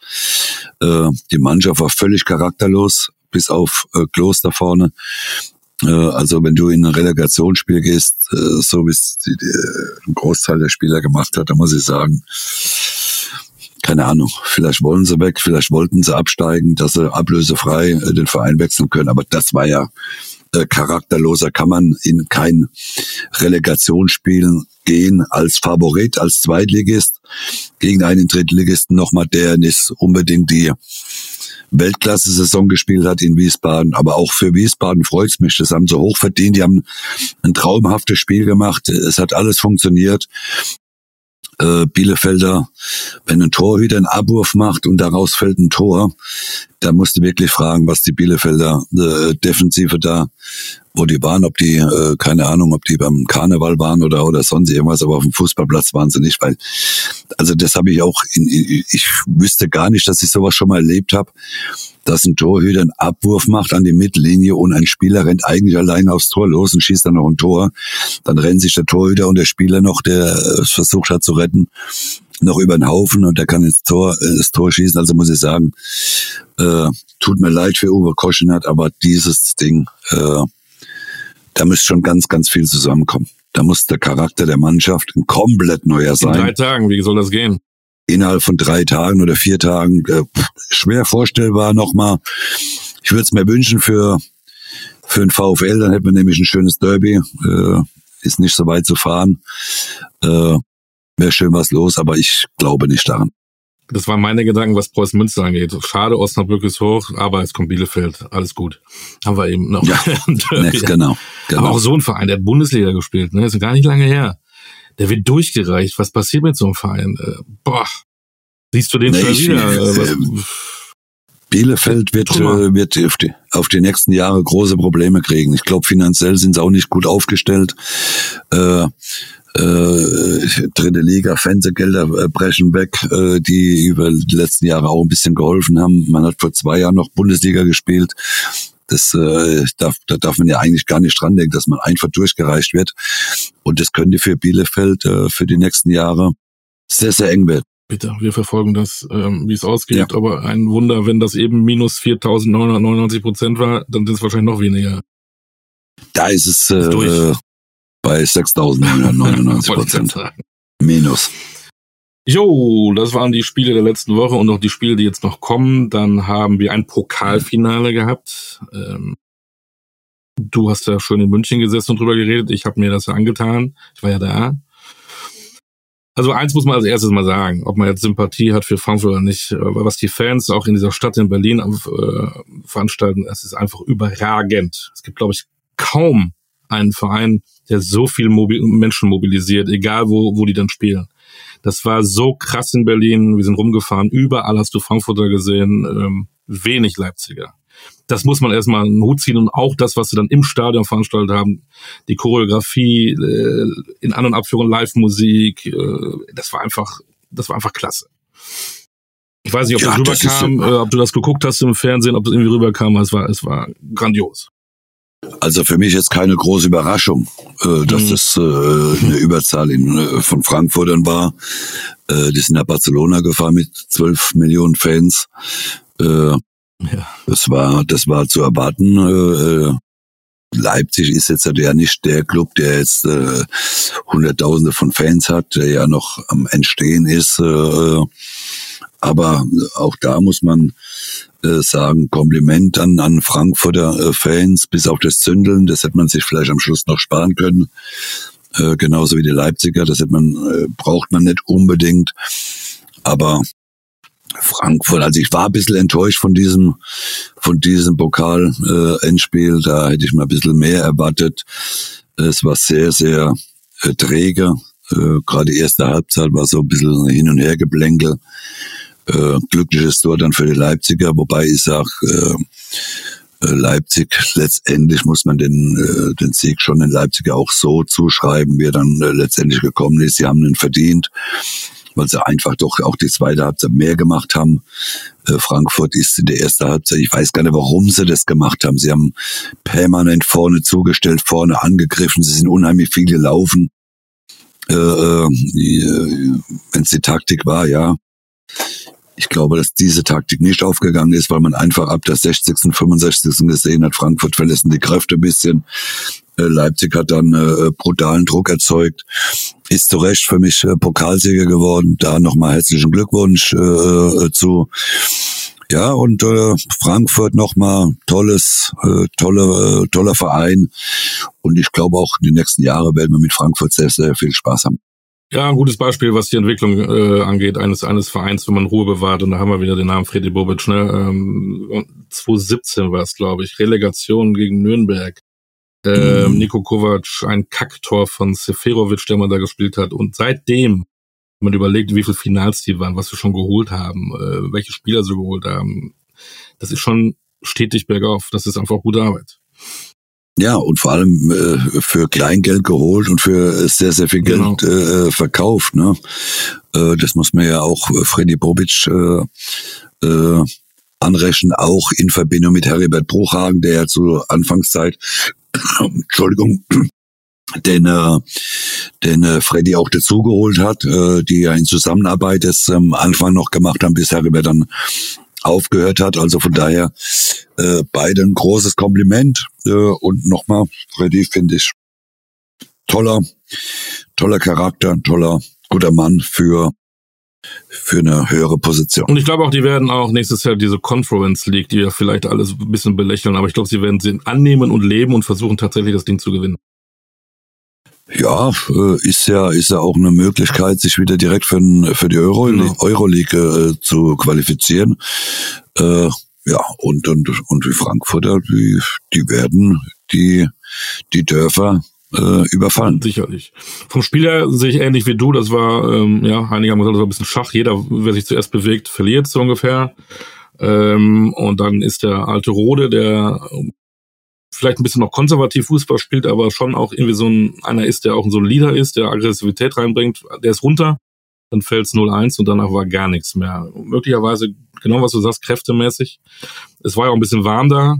äh, die Mannschaft war völlig charakterlos, bis auf äh, Kloster vorne. Äh, also wenn du in ein Relegationsspiel gehst, äh, so wie es ein Großteil der Spieler gemacht hat, da muss ich sagen, keine Ahnung, vielleicht wollen sie weg, vielleicht wollten sie absteigen, dass sie ablösefrei äh, den Verein wechseln können, aber das war ja charakterloser. Kann man in kein Relegationsspiel gehen als Favorit, als Zweitligist gegen einen Drittligisten nochmal, der nicht unbedingt die Weltklasse-Saison gespielt hat in Wiesbaden. Aber auch für Wiesbaden freut's mich. Das haben sie hoch verdient. Die haben ein traumhaftes Spiel gemacht. Es hat alles funktioniert. Äh, Bielefelder, wenn ein Torhüter einen Abwurf macht und daraus fällt ein Tor, da musst du wirklich fragen, was die Bielefelder äh, Defensive da wo die waren, ob die, äh, keine Ahnung, ob die beim Karneval waren oder, oder sonst irgendwas, aber auf dem Fußballplatz waren sie nicht, weil, also das habe ich auch, in, ich wüsste gar nicht, dass ich sowas schon mal erlebt habe, dass ein Torhüter einen Abwurf macht an die Mittellinie und ein Spieler rennt eigentlich allein aufs Tor los und schießt dann noch ein Tor. Dann rennt sich der Torhüter und der Spieler noch, der es versucht hat zu retten, noch über den Haufen und der kann ins Tor, äh, das Tor schießen. Also muss ich sagen, äh, tut mir leid für Uwe Koschenert, aber dieses Ding, äh, da müsste schon ganz, ganz viel zusammenkommen. Da muss der Charakter der Mannschaft ein komplett neuer sein. In drei Tagen, wie soll das gehen? Innerhalb von drei Tagen oder vier Tagen, äh, schwer vorstellbar nochmal. Ich würde es mir wünschen für, für ein VfL, dann hätten wir nämlich ein schönes Derby. Äh, ist nicht so weit zu fahren. Äh, Wäre schön was los, aber ich glaube nicht daran. Das waren meine Gedanken, was Preußen Münster angeht. Schade, Osnabrück ist hoch, aber es kommt Bielefeld. Alles gut. Haben wir eben noch. Ja, ne, genau, genau. Aber auch so ein Verein, der hat Bundesliga gespielt, ne? Ist gar nicht lange her. Der wird durchgereicht. Was passiert mit so einem Verein? Äh, boah. Siehst du den nee, schon wieder? Äh, Bielefeld wird, äh, wird auf, die, auf die nächsten Jahre große Probleme kriegen. Ich glaube, finanziell sind sie auch nicht gut aufgestellt. Äh, äh, dritte Liga, Fernsehgelder äh, brechen weg, äh, die über die letzten Jahre auch ein bisschen geholfen haben. Man hat vor zwei Jahren noch Bundesliga gespielt. Das äh, darf, da darf man ja eigentlich gar nicht dran denken, dass man einfach durchgereicht wird. Und das könnte für Bielefeld äh, für die nächsten Jahre sehr, sehr eng werden. Bitte, wir verfolgen das, ähm, wie es ausgeht. Ja. Aber ein Wunder, wenn das eben minus 4.999 Prozent war, dann ist es wahrscheinlich noch weniger. Da ist es äh, bei 6.999 Prozent. Minus. Jo, das waren die Spiele der letzten Woche und auch die Spiele, die jetzt noch kommen. Dann haben wir ein Pokalfinale gehabt. Ähm, du hast ja schon in München gesessen und drüber geredet. Ich habe mir das ja angetan. Ich war ja da. Also eins muss man als erstes mal sagen, ob man jetzt Sympathie hat für Frankfurt oder nicht. Was die Fans auch in dieser Stadt in Berlin äh, veranstalten, es ist einfach überragend. Es gibt, glaube ich, kaum einen Verein, der so viel Mobil Menschen mobilisiert, egal wo, wo die dann spielen. Das war so krass in Berlin. Wir sind rumgefahren. Überall hast du Frankfurter gesehen. Ähm, wenig Leipziger. das muss man erstmal einen Hut ziehen und auch das, was sie dann im Stadion veranstaltet haben, die Choreografie, äh, in An- und Abführung Live-Musik, äh, das war einfach, das war einfach klasse. Ich weiß nicht, ob ja, das rüberkam, äh, ob du das geguckt hast im Fernsehen, ob das irgendwie rüberkam, es war, es war grandios. Also für mich jetzt keine große Überraschung, äh, dass mhm. das äh, eine Überzahl in, äh, von Frankfurtern war. Äh, die sind nach Barcelona gefahren mit zwölf Millionen Fans. Äh, ja. Das war, das war zu erwarten. Leipzig ist jetzt ja nicht der Club, der jetzt äh, Hunderttausende von Fans hat, der ja noch am Entstehen ist. Äh, aber auch da muss man äh, sagen, Kompliment an, an Frankfurter äh, Fans, bis auf das Zündeln, das hätte man sich vielleicht am Schluss noch sparen können. Äh, genauso wie die Leipziger, das hätte man, äh, braucht man nicht unbedingt. Aber Frankfurt. Also ich war ein bisschen enttäuscht von diesem, von diesem Pokal-Endspiel. Äh, da hätte ich mal ein bisschen mehr erwartet. Es war sehr, sehr äh, träge. Äh, Gerade die erste Halbzeit war so ein bisschen hin und her geblänkel. Äh, glückliches Tor dann für die Leipziger, wobei ich sag, äh, äh, Leipzig letztendlich muss man den äh, den Sieg schon den Leipziger auch so zuschreiben, wie er dann äh, letztendlich gekommen ist. Sie haben ihn verdient weil sie einfach doch auch die zweite Halbzeit mehr gemacht haben. Äh, Frankfurt ist in der ersten Halbzeit, ich weiß gar nicht, warum sie das gemacht haben. Sie haben permanent vorne zugestellt, vorne angegriffen, sie sind unheimlich viel gelaufen. Äh, äh, äh Wenn es die Taktik war, ja. Ich glaube, dass diese Taktik nicht aufgegangen ist, weil man einfach ab der 60., 65. gesehen hat, Frankfurt verlassen die Kräfte ein bisschen. Äh, Leipzig hat dann äh, brutalen Druck erzeugt, ist zu Recht für mich äh, Pokalsieger geworden. Da nochmal herzlichen Glückwunsch zu. Ja, und äh, Frankfurt nochmal tolles, äh, tolle, äh, toller Verein. Und ich glaube auch in den nächsten Jahren werden wir mit Frankfurt sehr, sehr viel Spaß haben. Ja, ein gutes Beispiel, was die Entwicklung äh, angeht, eines eines Vereins, wenn man Ruhe bewahrt. Und da haben wir wieder den Namen Freddy Bobic. Ne? Ähm, 2017 war es, glaube ich, Relegation gegen Nürnberg. Ähm, mhm. Nico Kovac, ein Kacktor von Seferovic, der man da gespielt hat. Und seitdem, wenn man überlegt, wie viele Finals die waren, was wir schon geholt haben, äh, welche Spieler sie geholt haben, das ist schon stetig bergauf. Das ist einfach gute Arbeit. Ja, und vor allem äh, für Kleingeld geholt und für sehr, sehr viel Geld genau. äh, verkauft. Ne? Äh, das muss man ja auch äh, Freddy Bobic äh, äh, anrechnen, auch in Verbindung mit Heribert Bruchhagen, der ja zur Anfangszeit Entschuldigung, den, äh, den äh, Freddy auch dazugeholt hat, äh, die ja in Zusammenarbeit das am ähm, Anfang noch gemacht haben, bis Heribert dann aufgehört hat. Also von daher äh, beide ein großes Kompliment. Äh, und nochmal, Freddy finde ich toller, toller Charakter, toller, guter Mann für für eine höhere Position. Und ich glaube auch, die werden auch nächstes Jahr diese Conference League, die ja vielleicht alles ein bisschen belächeln, aber ich glaube, sie werden sie annehmen und leben und versuchen tatsächlich das Ding zu gewinnen. Ja, äh, ist ja ist ja auch eine Möglichkeit, sich wieder direkt für, für die Euro, genau. Euroleague äh, zu qualifizieren. Äh, ja, und, und, und die Frankfurter, die, die werden die, die Dörfer äh, überfallen. Sicherlich. Vom Spieler sehe ich ähnlich wie du. Das war, ähm, ja, einige haben gesagt, das war ein bisschen Schach. Jeder, wer sich zuerst bewegt, verliert so ungefähr. Ähm, und dann ist der alte Rode, der vielleicht ein bisschen noch konservativ Fußball spielt, aber schon auch irgendwie so ein, einer ist, der auch so ein Leader ist, der Aggressivität reinbringt, der ist runter, dann fällt es 0-1 und danach war gar nichts mehr. Möglicherweise, genau was du sagst, kräftemäßig. Es war ja auch ein bisschen warm da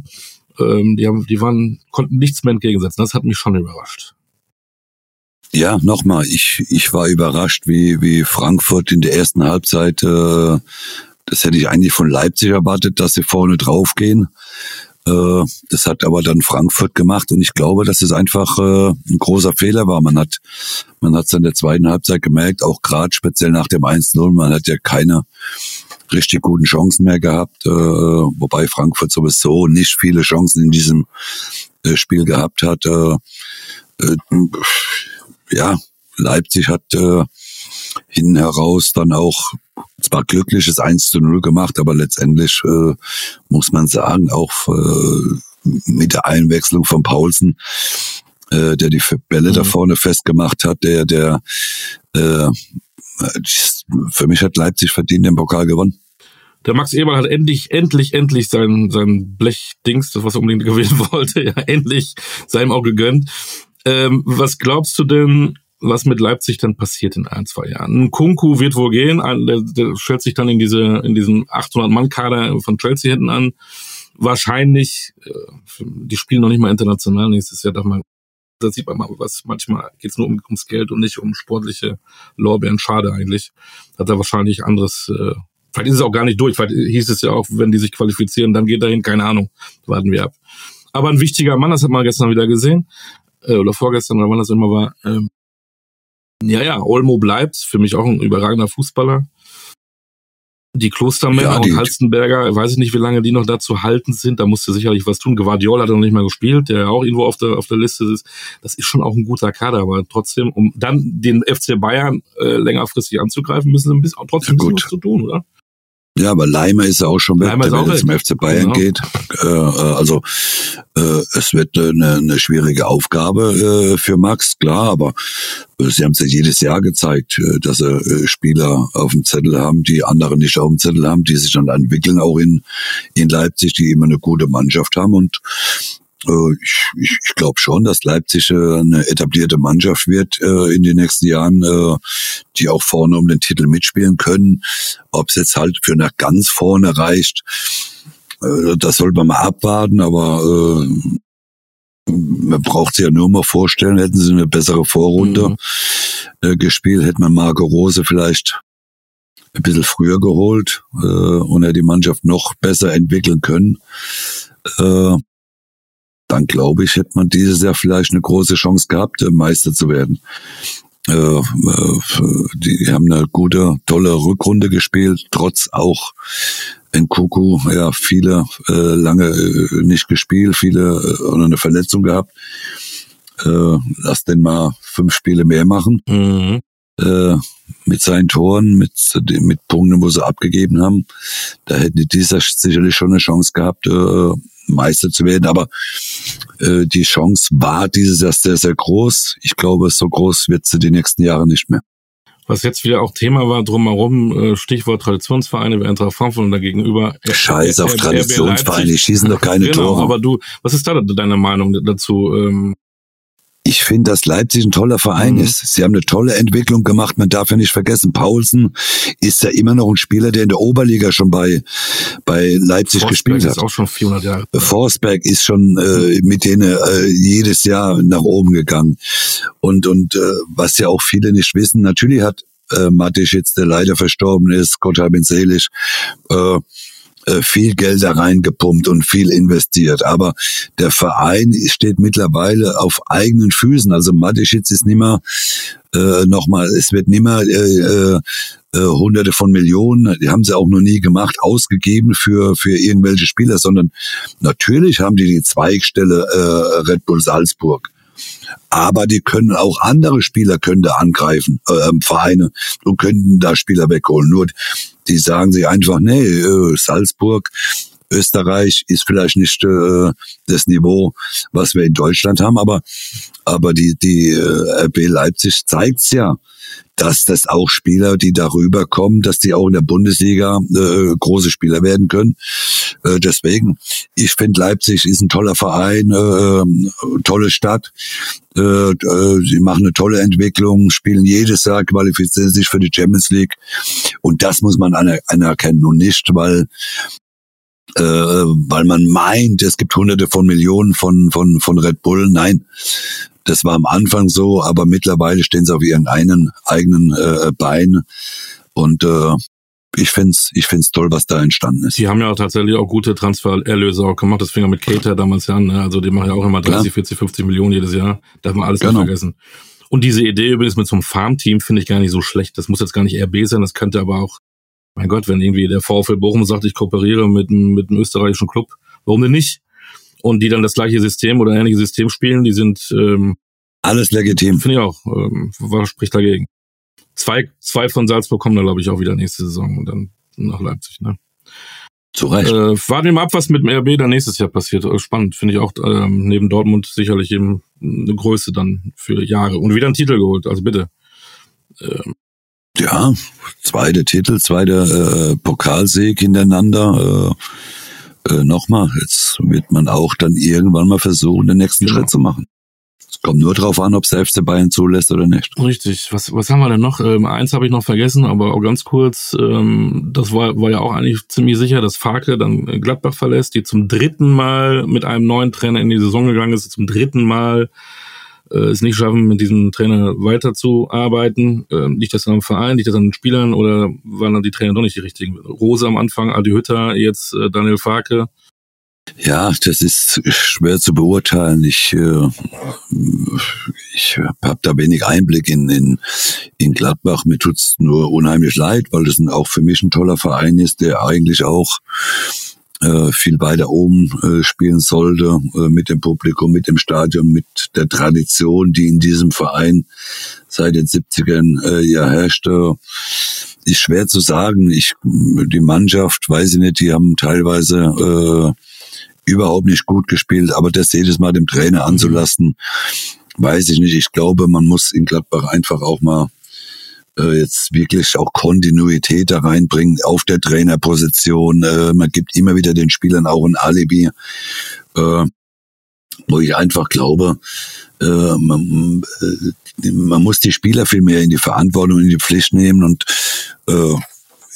ähm, die, haben, die waren, konnten nichts mehr entgegensetzen. Das hat mich schon überrascht. Ja, nochmal, ich, ich war überrascht, wie, wie Frankfurt in der ersten Halbzeit, äh, das hätte ich eigentlich von Leipzig erwartet, dass sie vorne draufgehen. Äh, das hat aber dann Frankfurt gemacht und ich glaube, dass es einfach äh, ein großer Fehler war. Man hat man hat es in der zweiten Halbzeit gemerkt, auch gerade speziell nach dem 1-0, man hat ja keine richtig guten Chancen mehr gehabt, äh, wobei Frankfurt sowieso nicht viele Chancen in diesem Spiel gehabt hat. Ja, Leipzig hat hinten heraus dann auch zwar glückliches 1 zu 0 gemacht, aber letztendlich äh, muss man sagen, auch äh, mit der Einwechslung von Paulsen, äh, der die Bälle mhm. da vorne festgemacht hat, der, der äh, für mich hat Leipzig verdient den Pokal gewonnen. Der Max Eberl hat endlich, endlich, endlich sein, sein Blechdings, das was er unbedingt gewinnen wollte, ja, endlich seinem auch gegönnt. Ähm, was glaubst du denn, was mit Leipzig dann passiert in ein, zwei Jahren? Kunku wird wohl gehen, der, der stellt sich dann in diese, in diesen 800-Mann-Kader von Chelsea hinten an. Wahrscheinlich, äh, die spielen noch nicht mal international nächstes Jahr, darf man da sieht man mal, was manchmal geht es nur um, ums Geld und nicht um sportliche Lorbeeren. Schade eigentlich. Hat er wahrscheinlich anderes. Äh, vielleicht ist es auch gar nicht durch. Vielleicht hieß es ja auch, wenn die sich qualifizieren, dann geht dahin. Keine Ahnung. Warten wir ab. Aber ein wichtiger Mann, das hat man gestern wieder gesehen äh, oder vorgestern oder wann das immer war. Ähm, ja, ja, Olmo bleibt für mich auch ein überragender Fußballer. Die Klostermänner ja, und Halstenberger, weiß ich nicht, wie lange die noch dazu halten sind. Da musste sicherlich was tun. Guardiola hat noch nicht mal gespielt, der auch irgendwo auf der, auf der Liste ist. Das ist schon auch ein guter Kader, aber trotzdem, um dann den FC Bayern äh, längerfristig anzugreifen, müssen sie ein bisschen, trotzdem ja, ein bisschen was zu tun, oder? Ja, aber Leimer ist ja auch schon weg, der auch jetzt zum FC Bayern genau. geht. Äh, äh, also äh, es wird eine, eine schwierige Aufgabe äh, für Max, klar, aber äh, sie haben ja jedes Jahr gezeigt, äh, dass sie äh, Spieler auf dem Zettel haben, die andere nicht auf dem Zettel haben, die sich dann entwickeln, auch in, in Leipzig, die immer eine gute Mannschaft haben und äh, ich, ich, ich glaube schon, dass Leipzig äh, eine etablierte Mannschaft wird äh, in den nächsten Jahren, die auch vorne um den Titel mitspielen können. Ob es jetzt halt für nach ganz vorne reicht, das sollte man mal abwarten, aber man braucht sich ja nur mal vorstellen, hätten sie eine bessere Vorrunde mhm. gespielt, hätte man Marco Rose vielleicht ein bisschen früher geholt äh, und er die Mannschaft noch besser entwickeln können. Äh, dann glaube ich, hätte man dieses Jahr vielleicht eine große Chance gehabt, äh, Meister zu werden. Äh, äh, die haben eine gute, tolle Rückrunde gespielt, trotz auch in Kuku, ja, viele äh, lange äh, nicht gespielt, viele äh, oder eine Verletzung gehabt. Äh, lass den mal fünf Spiele mehr machen. Mhm. Äh, mit seinen Toren, mit, mit Punkten, wo sie abgegeben haben. Da hätten die dieser sicherlich schon eine Chance gehabt, äh, Meister zu werden. Aber äh, die Chance war dieses Jahr sehr, sehr groß. Ich glaube, so groß wird sie die nächsten Jahre nicht mehr. Was jetzt wieder auch Thema war drumherum, äh, Stichwort Traditionsvereine wie Eintracht Frankfurt und dagegenüber. Scheiß auf Traditionsvereine, die schießen doch keine genau, Tore. Aber du, was ist da deine Meinung dazu? Ich finde, dass Leipzig ein toller Verein mhm. ist. Sie haben eine tolle Entwicklung gemacht. Man darf ja nicht vergessen, Paulsen ist ja immer noch ein Spieler, der in der Oberliga schon bei, bei Leipzig Forsberg gespielt hat. ist auch schon 400 Jahre. Forsberg ist schon äh, mit denen äh, jedes Jahr nach oben gegangen. Und, und äh, was ja auch viele nicht wissen, natürlich hat äh, Mattisch jetzt, der leider verstorben ist, Gott hab ihn selig, äh, viel Geld da reingepumpt und viel investiert. Aber der Verein steht mittlerweile auf eigenen Füßen. Also Mateschitz ist nimmer äh, nochmal, es wird nimmer äh, äh, äh, hunderte von Millionen, die haben sie auch noch nie gemacht, ausgegeben für, für irgendwelche Spieler, sondern natürlich haben die die Zweigstelle äh, Red Bull Salzburg aber die können auch andere Spieler können da angreifen, äh, Vereine und könnten da Spieler wegholen. Nur die sagen sich einfach, nee, äh, Salzburg, Österreich ist vielleicht nicht äh, das Niveau, was wir in Deutschland haben, aber aber die die äh, RB Leipzig zeigt's ja, dass das auch Spieler, die darüber kommen, dass die auch in der Bundesliga äh, große Spieler werden können. Äh, deswegen, ich finde Leipzig ist ein toller Verein, äh, tolle Stadt. Äh, äh, sie machen eine tolle Entwicklung, spielen jedes Jahr, qualifizieren sich für die Champions League. Und das muss man anerkennen und nicht, weil äh, weil man meint, es gibt hunderte von Millionen von, von, von Red Bull. Nein, das war am Anfang so, aber mittlerweile stehen sie auf ihren einen eigenen äh, Bein. Und äh, ich find's, ich find's toll, was da entstanden ist. Die haben ja auch tatsächlich auch gute Transfererlöse auch gemacht. Das fing ja mit Cater damals an. Ne? Also die machen ja auch immer 30, ja. 40, 50 Millionen jedes Jahr. Darf man alles genau. nicht vergessen. Und diese Idee übrigens mit so einem Farmteam finde ich gar nicht so schlecht. Das muss jetzt gar nicht RB sein. Das könnte aber auch, mein Gott, wenn irgendwie der VfL Bochum sagt, ich kooperiere mit, mit einem österreichischen Club, warum denn nicht? Und die dann das gleiche System oder ähnliche System spielen, die sind ähm, alles legitim. Finde ich auch. Ähm, was spricht dagegen? Zwei, zwei von Salzburg kommen da, glaube ich, auch wieder nächste Saison und dann nach Leipzig, ne? Zu Recht. Äh, warten wir mal ab, was mit dem RB dann nächstes Jahr passiert. Äh, spannend, finde ich auch ähm, neben Dortmund sicherlich eben eine Größe dann für Jahre. Und wieder einen Titel geholt, also bitte. Ähm, Ja, zweite Titel, zweiter äh, Pokalsieg hintereinander. Äh, äh, Nochmal, jetzt wird man auch dann irgendwann mal versuchen, den nächsten genau. Schritt zu machen. Es kommt nur darauf an, ob es der FC Bayern zulässt oder nicht. Richtig. Was, was haben wir denn noch? Ähm, eins habe ich noch vergessen, aber auch ganz kurz. Ähm, das war, war ja auch eigentlich ziemlich sicher, dass Farke dann Gladbach verlässt, die zum dritten Mal mit einem neuen Trainer in die Saison gegangen ist, zum dritten Mal äh, es nicht schaffen, mit diesem Trainer weiterzuarbeiten. Äh, liegt das am Verein, liegt das an den Spielern oder waren dann die Trainer doch nicht die richtigen? Rose am Anfang, Adi Hütter, jetzt äh, Daniel Farke. Ja, das ist schwer zu beurteilen. Ich, äh, ich habe da wenig Einblick in, in, in Gladbach. Mir tut's nur unheimlich leid, weil das auch für mich ein toller Verein ist, der eigentlich auch viel weiter oben äh, spielen sollte äh, mit dem Publikum, mit dem Stadion, mit der Tradition, die in diesem Verein seit den 70ern äh, ja herrschte. Ist schwer zu sagen. Ich, die Mannschaft, weiß ich nicht, die haben teilweise äh, überhaupt nicht gut gespielt, aber das jedes Mal dem Trainer anzulassen, weiß ich nicht. Ich glaube, man muss in Gladbach einfach auch mal äh, jetzt wirklich auch Kontinuität da reinbringen auf der Trainerposition. Äh, man gibt immer wieder den Spielern auch ein Alibi, äh, wo ich einfach glaube, äh, man, äh, man muss die Spieler viel mehr in die Verantwortung, in die Pflicht nehmen und äh,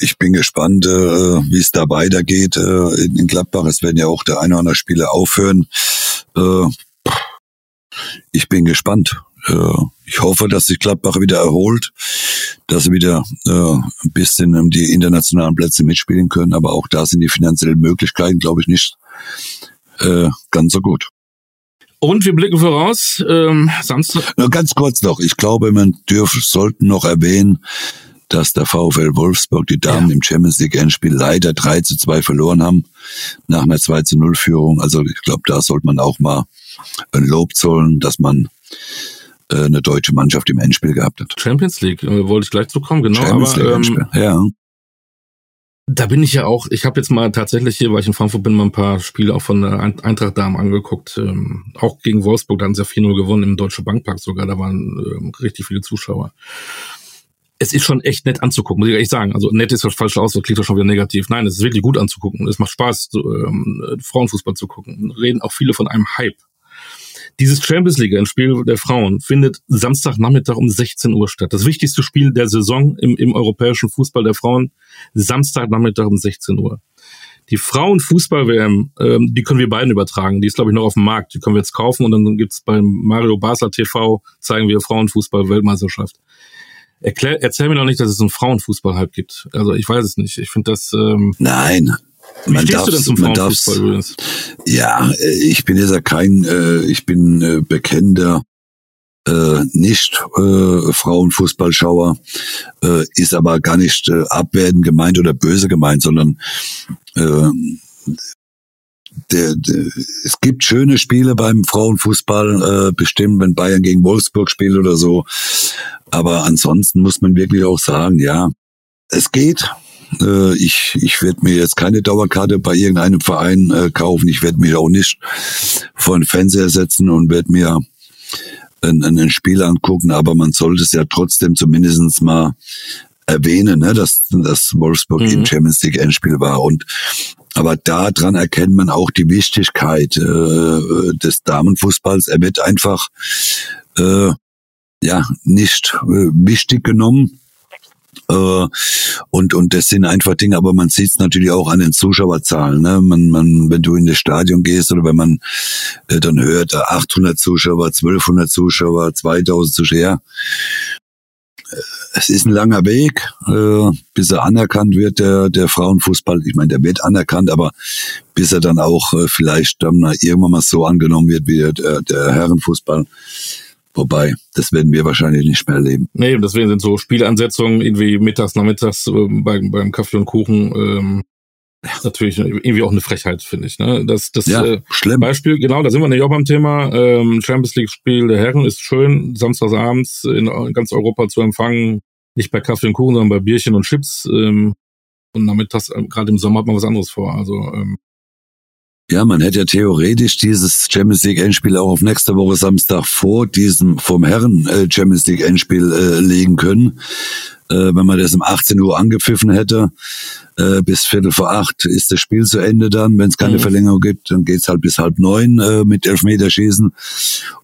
ich bin gespannt, wie es da weitergeht in Gladbach. Es werden ja auch der eine oder andere Spieler aufhören. Ich bin gespannt. Äh, ich hoffe, dass sich Gladbach wieder erholt, dass sie wieder äh, ein bisschen um die internationalen Plätze mitspielen können. Aber auch da sind die finanziellen Möglichkeiten, glaube ich, nicht äh, ganz so gut. Und wir blicken voraus. Ähm, Samstag. Nur ganz kurz noch. Ich glaube, man dürfen, sollten noch erwähnen, dass der VfL Wolfsburg die Damen ja. im Champions League Endspiel leider 3 zu 2 verloren haben nach einer 2 zu 0 Führung. Also ich glaube, da sollte man auch mal ein Lob zollen, dass man äh, eine deutsche Mannschaft im Endspiel gehabt hat. Champions League, äh, wollte ich gleich zu kommen, genau. Champions aber, League Endspiel, ähm, ja. Da bin ich ja auch, ich habe jetzt mal tatsächlich hier, weil ich in Frankfurt bin, mal ein paar Spiele auch von der Eintracht Damen angeguckt. Ähm, auch gegen Wolfsburg, da haben sie ja 4-0 gewonnen, im Deutschen Bankpark sogar, da waren ähm, richtig viele Zuschauer. Es ist schon echt nett anzugucken, muss ich ehrlich sagen. Also nett ist das falsche Ausdruck, klingt doch schon wieder negativ. Nein, es ist wirklich gut anzugucken. Es macht Spaß, ähm, Frauenfußball zu gucken. Reden auch viele von einem Hype. Dieses Champions League, ein Spiel der Frauen, findet Samstagnachmittag um 16 Uhr statt. Das wichtigste Spiel der Saison im, im europäischen Fußball der Frauen, Samstagnachmittag um 16 Uhr. Die Frauenfußball-WM, ähm, die können wir beiden übertragen. Die ist, glaube ich, noch auf dem Markt. Die können wir jetzt kaufen und dann gibt's beim Mario Basler TV, zeigen wir Frauenfußball-Weltmeisterschaft. Erklär, erzähl mir doch nicht, dass es einen Frauenfußball halt gibt. Also ich weiß es nicht. Ich finde das. Ähm, Nein, wie man stehst du denn zum Frauenfußball übrigens? Ja, ich bin jetzt ja kein, äh, ich bin äh, bekennender äh, nicht äh, Frauenfußballschauer, äh, ist aber gar nicht äh, abwertend gemeint oder böse gemeint, sondern äh, der, der, es gibt schöne Spiele beim Frauenfußball, äh, bestimmt, wenn Bayern gegen Wolfsburg spielt oder so. Aber ansonsten muss man wirklich auch sagen, ja, es geht. Äh, ich ich werde mir jetzt keine Dauerkarte bei irgendeinem Verein äh, kaufen. Ich werde mich auch nicht vor den Fernseher setzen und werde mir ein, ein Spiel angucken. Aber man sollte es ja trotzdem zumindestens mal erwähnen, ne, dass, dass Wolfsburg mhm. im Champions League Endspiel war. Und aber daran erkennt man auch die Wichtigkeit äh, des Damenfußballs. Er wird einfach äh, ja nicht äh, wichtig genommen äh, und, und das sind einfach Dinge, aber man sieht es natürlich auch an den Zuschauerzahlen. Ne? Man, man, wenn du in das Stadion gehst oder wenn man äh, dann hört, 800 Zuschauer, 1200 Zuschauer, 2000 Zuschauer, äh, es ist ein langer Weg, äh, bis er anerkannt wird, der, der Frauenfußball. Ich meine, der wird anerkannt, aber bis er dann auch äh, vielleicht dann irgendwann mal so angenommen wird wie der, der Herrenfußball. Wobei, das werden wir wahrscheinlich nicht mehr erleben. Nee, deswegen sind so Spielansetzungen irgendwie mittags, nachmittags äh, beim, beim Kaffee und Kuchen ähm, natürlich irgendwie auch eine Frechheit, finde ich. Ne? Das, das ja, äh, schlimm. Beispiel, genau, da sind wir nämlich auch beim Thema. Ähm, Champions League-Spiel der Herren ist schön, samstagsabends in, in ganz Europa zu empfangen. Nicht bei Kaffee und Kuchen, sondern bei Bierchen und Chips. Ähm, und nachmittags, äh, gerade im Sommer, hat man was anderes vor. Also ähm, Ja, man hätte ja theoretisch dieses Champions League Endspiel auch auf nächste Woche Samstag vor diesem vom Herren äh, Champions League Endspiel äh, legen können. Äh, wenn man das um 18 Uhr angepfiffen hätte, äh, bis Viertel vor acht ist das Spiel zu Ende dann. Wenn es keine mhm. Verlängerung gibt, dann geht's halt bis halb neun äh, mit Elfmeterschießen.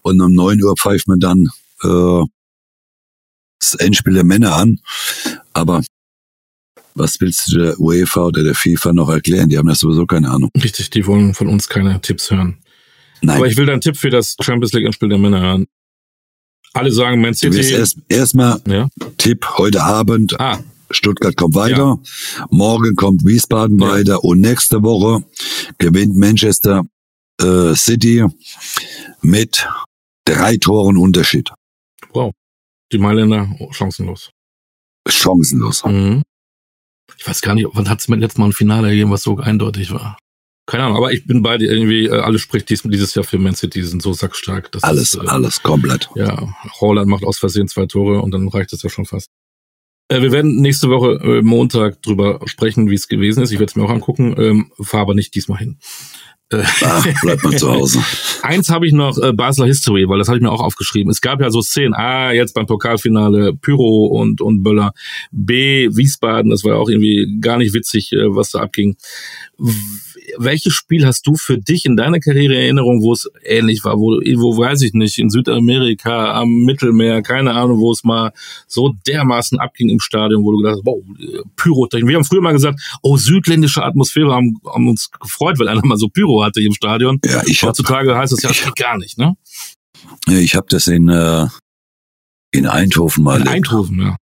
Und um neun Uhr pfeift man dann äh, das Endspiel der Männer an. Aber was willst du der UEFA oder der FIFA noch erklären? Die haben das sowieso keine Ahnung. Richtig, die wollen von uns keine Tipps hören. Nein. Aber ich will deinen Tipp für das Champions League Endspiel der Männer hören. Alle sagen Man City. Erst, erstmal ja? Tipp heute Abend. Ah. Stuttgart kommt weiter. Ja. Morgen kommt Wiesbaden ja. weiter. Und nächste Woche gewinnt Manchester äh, City mit drei Toren Unterschied. Wow. Die Mailänder chancenlos. Chancenlos. Mhm. Ich weiß gar nicht, wann hat es mir letztes Mal ein Finale gegeben, was so eindeutig war. Keine Ahnung, aber ich bin bei dir irgendwie, äh, alles spricht dies, dieses Jahr für Man City, die sind so sackstark. Das alles, ist, äh, alles, komplett. Ja, Holland macht aus Versehen zwei Tore und dann reicht es ja schon fast. Äh, wir werden nächste Woche äh, Montag drüber sprechen, wie es gewesen ist. Ich werde es mir auch angucken, ähm, fahre aber nicht diesmal hin. Ach, bleibt mal zu Hause. Eins habe ich noch, äh, Basler History, weil das habe ich mir auch aufgeschrieben. Es gab ja so Szenen, ah, jetzt beim Pokalfinale Pyro und, und Böller. B, Wiesbaden, das war ja auch irgendwie gar nicht witzig, äh, was da abging welches Spiel hast du für dich in deiner Karriere Erinnerung, wo es ähnlich war, wo, wo weiß ich nicht, in Südamerika, am Mittelmeer, keine Ahnung, wo es mal so dermaßen abging im Stadion, wo du gedacht hast, wow, Pyrotechnik. Wir haben früher mal gesagt, oh, südländische Atmosphäre haben, haben uns gefreut, weil einer mal so Pyro hatte im Stadion. Ja, ich Heutzutage hab, heißt das ja ich, gar nicht, ne? Ich habe das in, äh, in Eindhoven mal In Eindhoven, ja.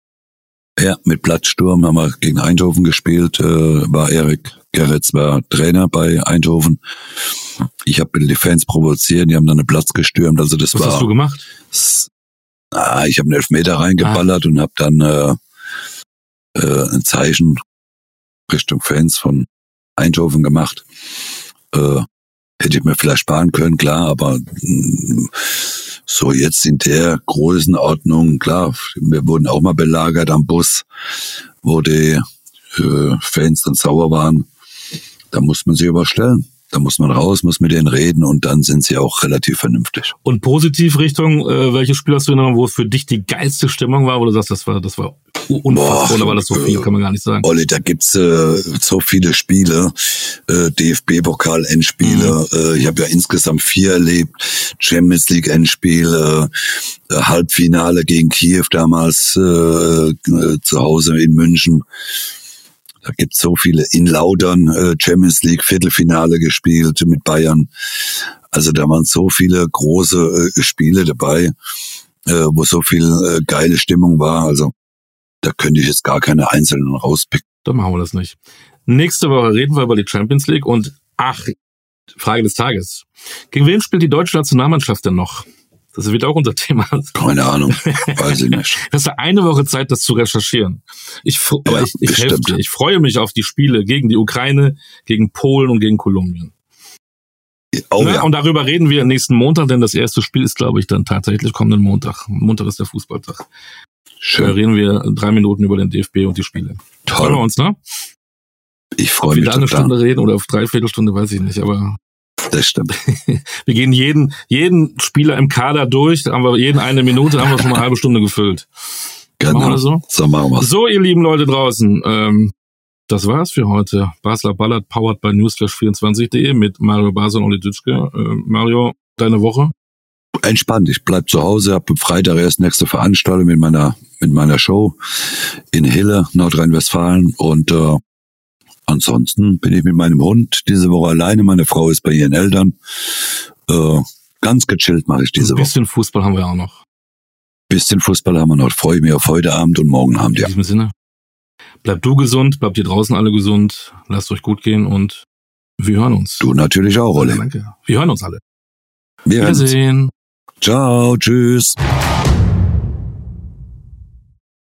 Ja, mit Platzsturm haben wir gegen Eindhoven gespielt, äh, war Erik Gerritz war Trainer bei Eindhoven. Ich habe die Fans provoziert, die haben dann einen Platz gestürmt. Also das Was war. Was hast du gemacht? Ah, ich habe einen Elfmeter reingeballert ah. und habe dann äh, äh, ein Zeichen Richtung Fans von Eindhoven gemacht. Äh, hätte ich mir vielleicht sparen können, klar, aber mh, so jetzt in der Größenordnung, klar, wir wurden auch mal belagert am Bus, wo die äh, Fans dann sauer waren. Da muss man sie überstellen. Da muss man raus, muss mit denen reden und dann sind sie auch relativ vernünftig. Und positiv Richtung, äh, welches Spiel hast du in Erinnerung, wo für dich die geilste Stimmung war, wo du sagst, das war, das war unfassbar, oder war das so viel, kann man gar nicht sagen. Olli, da gibt's äh, so viele Spiele, äh, DFB-Pokal-Endspiele, mhm. äh, ich habe ja insgesamt vier erlebt, Champions League-Endspiele, äh, Halbfinale gegen Kiew damals äh, äh, zu Hause in München. Da gibt's so viele in Laudern äh, Champions League Viertelfinale gespielt mit Bayern. Also da waren so viele große äh, Spiele dabei, äh, wo so viel äh, geile Stimmung war. Also da könnte ich jetzt gar keine einzelnen rauspicken. Dann machen wir das nicht. Nächste Woche reden wir über die Champions League und ach, Frage des Tages. Gegen wen spielt die deutsche Nationalmannschaft denn noch? Das wird auch unser Thema. Keine Ahnung, weiß ich nicht. Du hast ja eine Woche Zeit, das zu recherchieren. Ich, aber ja, ich, ich, helfe dir. ich freue mich auf die Spiele gegen die Ukraine, gegen Polen und gegen Kolumbien. Oh, ja. Und darüber reden wir nächsten Montag, denn das erste Spiel ist, glaube ich, dann tatsächlich kommenden Montag. Montag ist der Fußballtag. Schön. Da reden wir drei Minuten über den DFB und die Spiele. Toll. Freuen wir uns, ne? Ich freue mich. Ob wir da eine Stunde reden oder auf dreiviertel Stunde, weiß ich nicht, aber das stimmt. Wir gehen jeden, jeden Spieler im Kader durch, haben wir jeden eine Minute, haben wir schon eine halbe Stunde gefüllt. Genau. Machen wir so? So machen wir So, ihr lieben Leute draußen, ähm, das war's für heute. Basler Ballard, powered by newsflash24.de mit Mario Basel und Olli Dütschke. Äh, Mario, deine Woche? Entspannt. Ich bleib zu Hause, hab Freitag erst nächste Veranstaltung mit meiner, mit meiner Show in Hille, Nordrhein-Westfalen und äh, Ansonsten bin ich mit meinem Hund diese Woche alleine. Meine Frau ist bei ihren Eltern. Äh, ganz gechillt mache ich diese Woche. Ein bisschen Fußball haben wir auch noch. Bisschen Fußball haben wir noch. Freue mich auf heute Abend und morgen Abend. Ja. In diesem Sinne. Bleibt du gesund, bleibt ihr draußen alle gesund, lasst euch gut gehen und wir hören uns. Du natürlich auch, Olli. Danke. Wir hören uns alle. Wir Wiedersehen. Ciao, tschüss.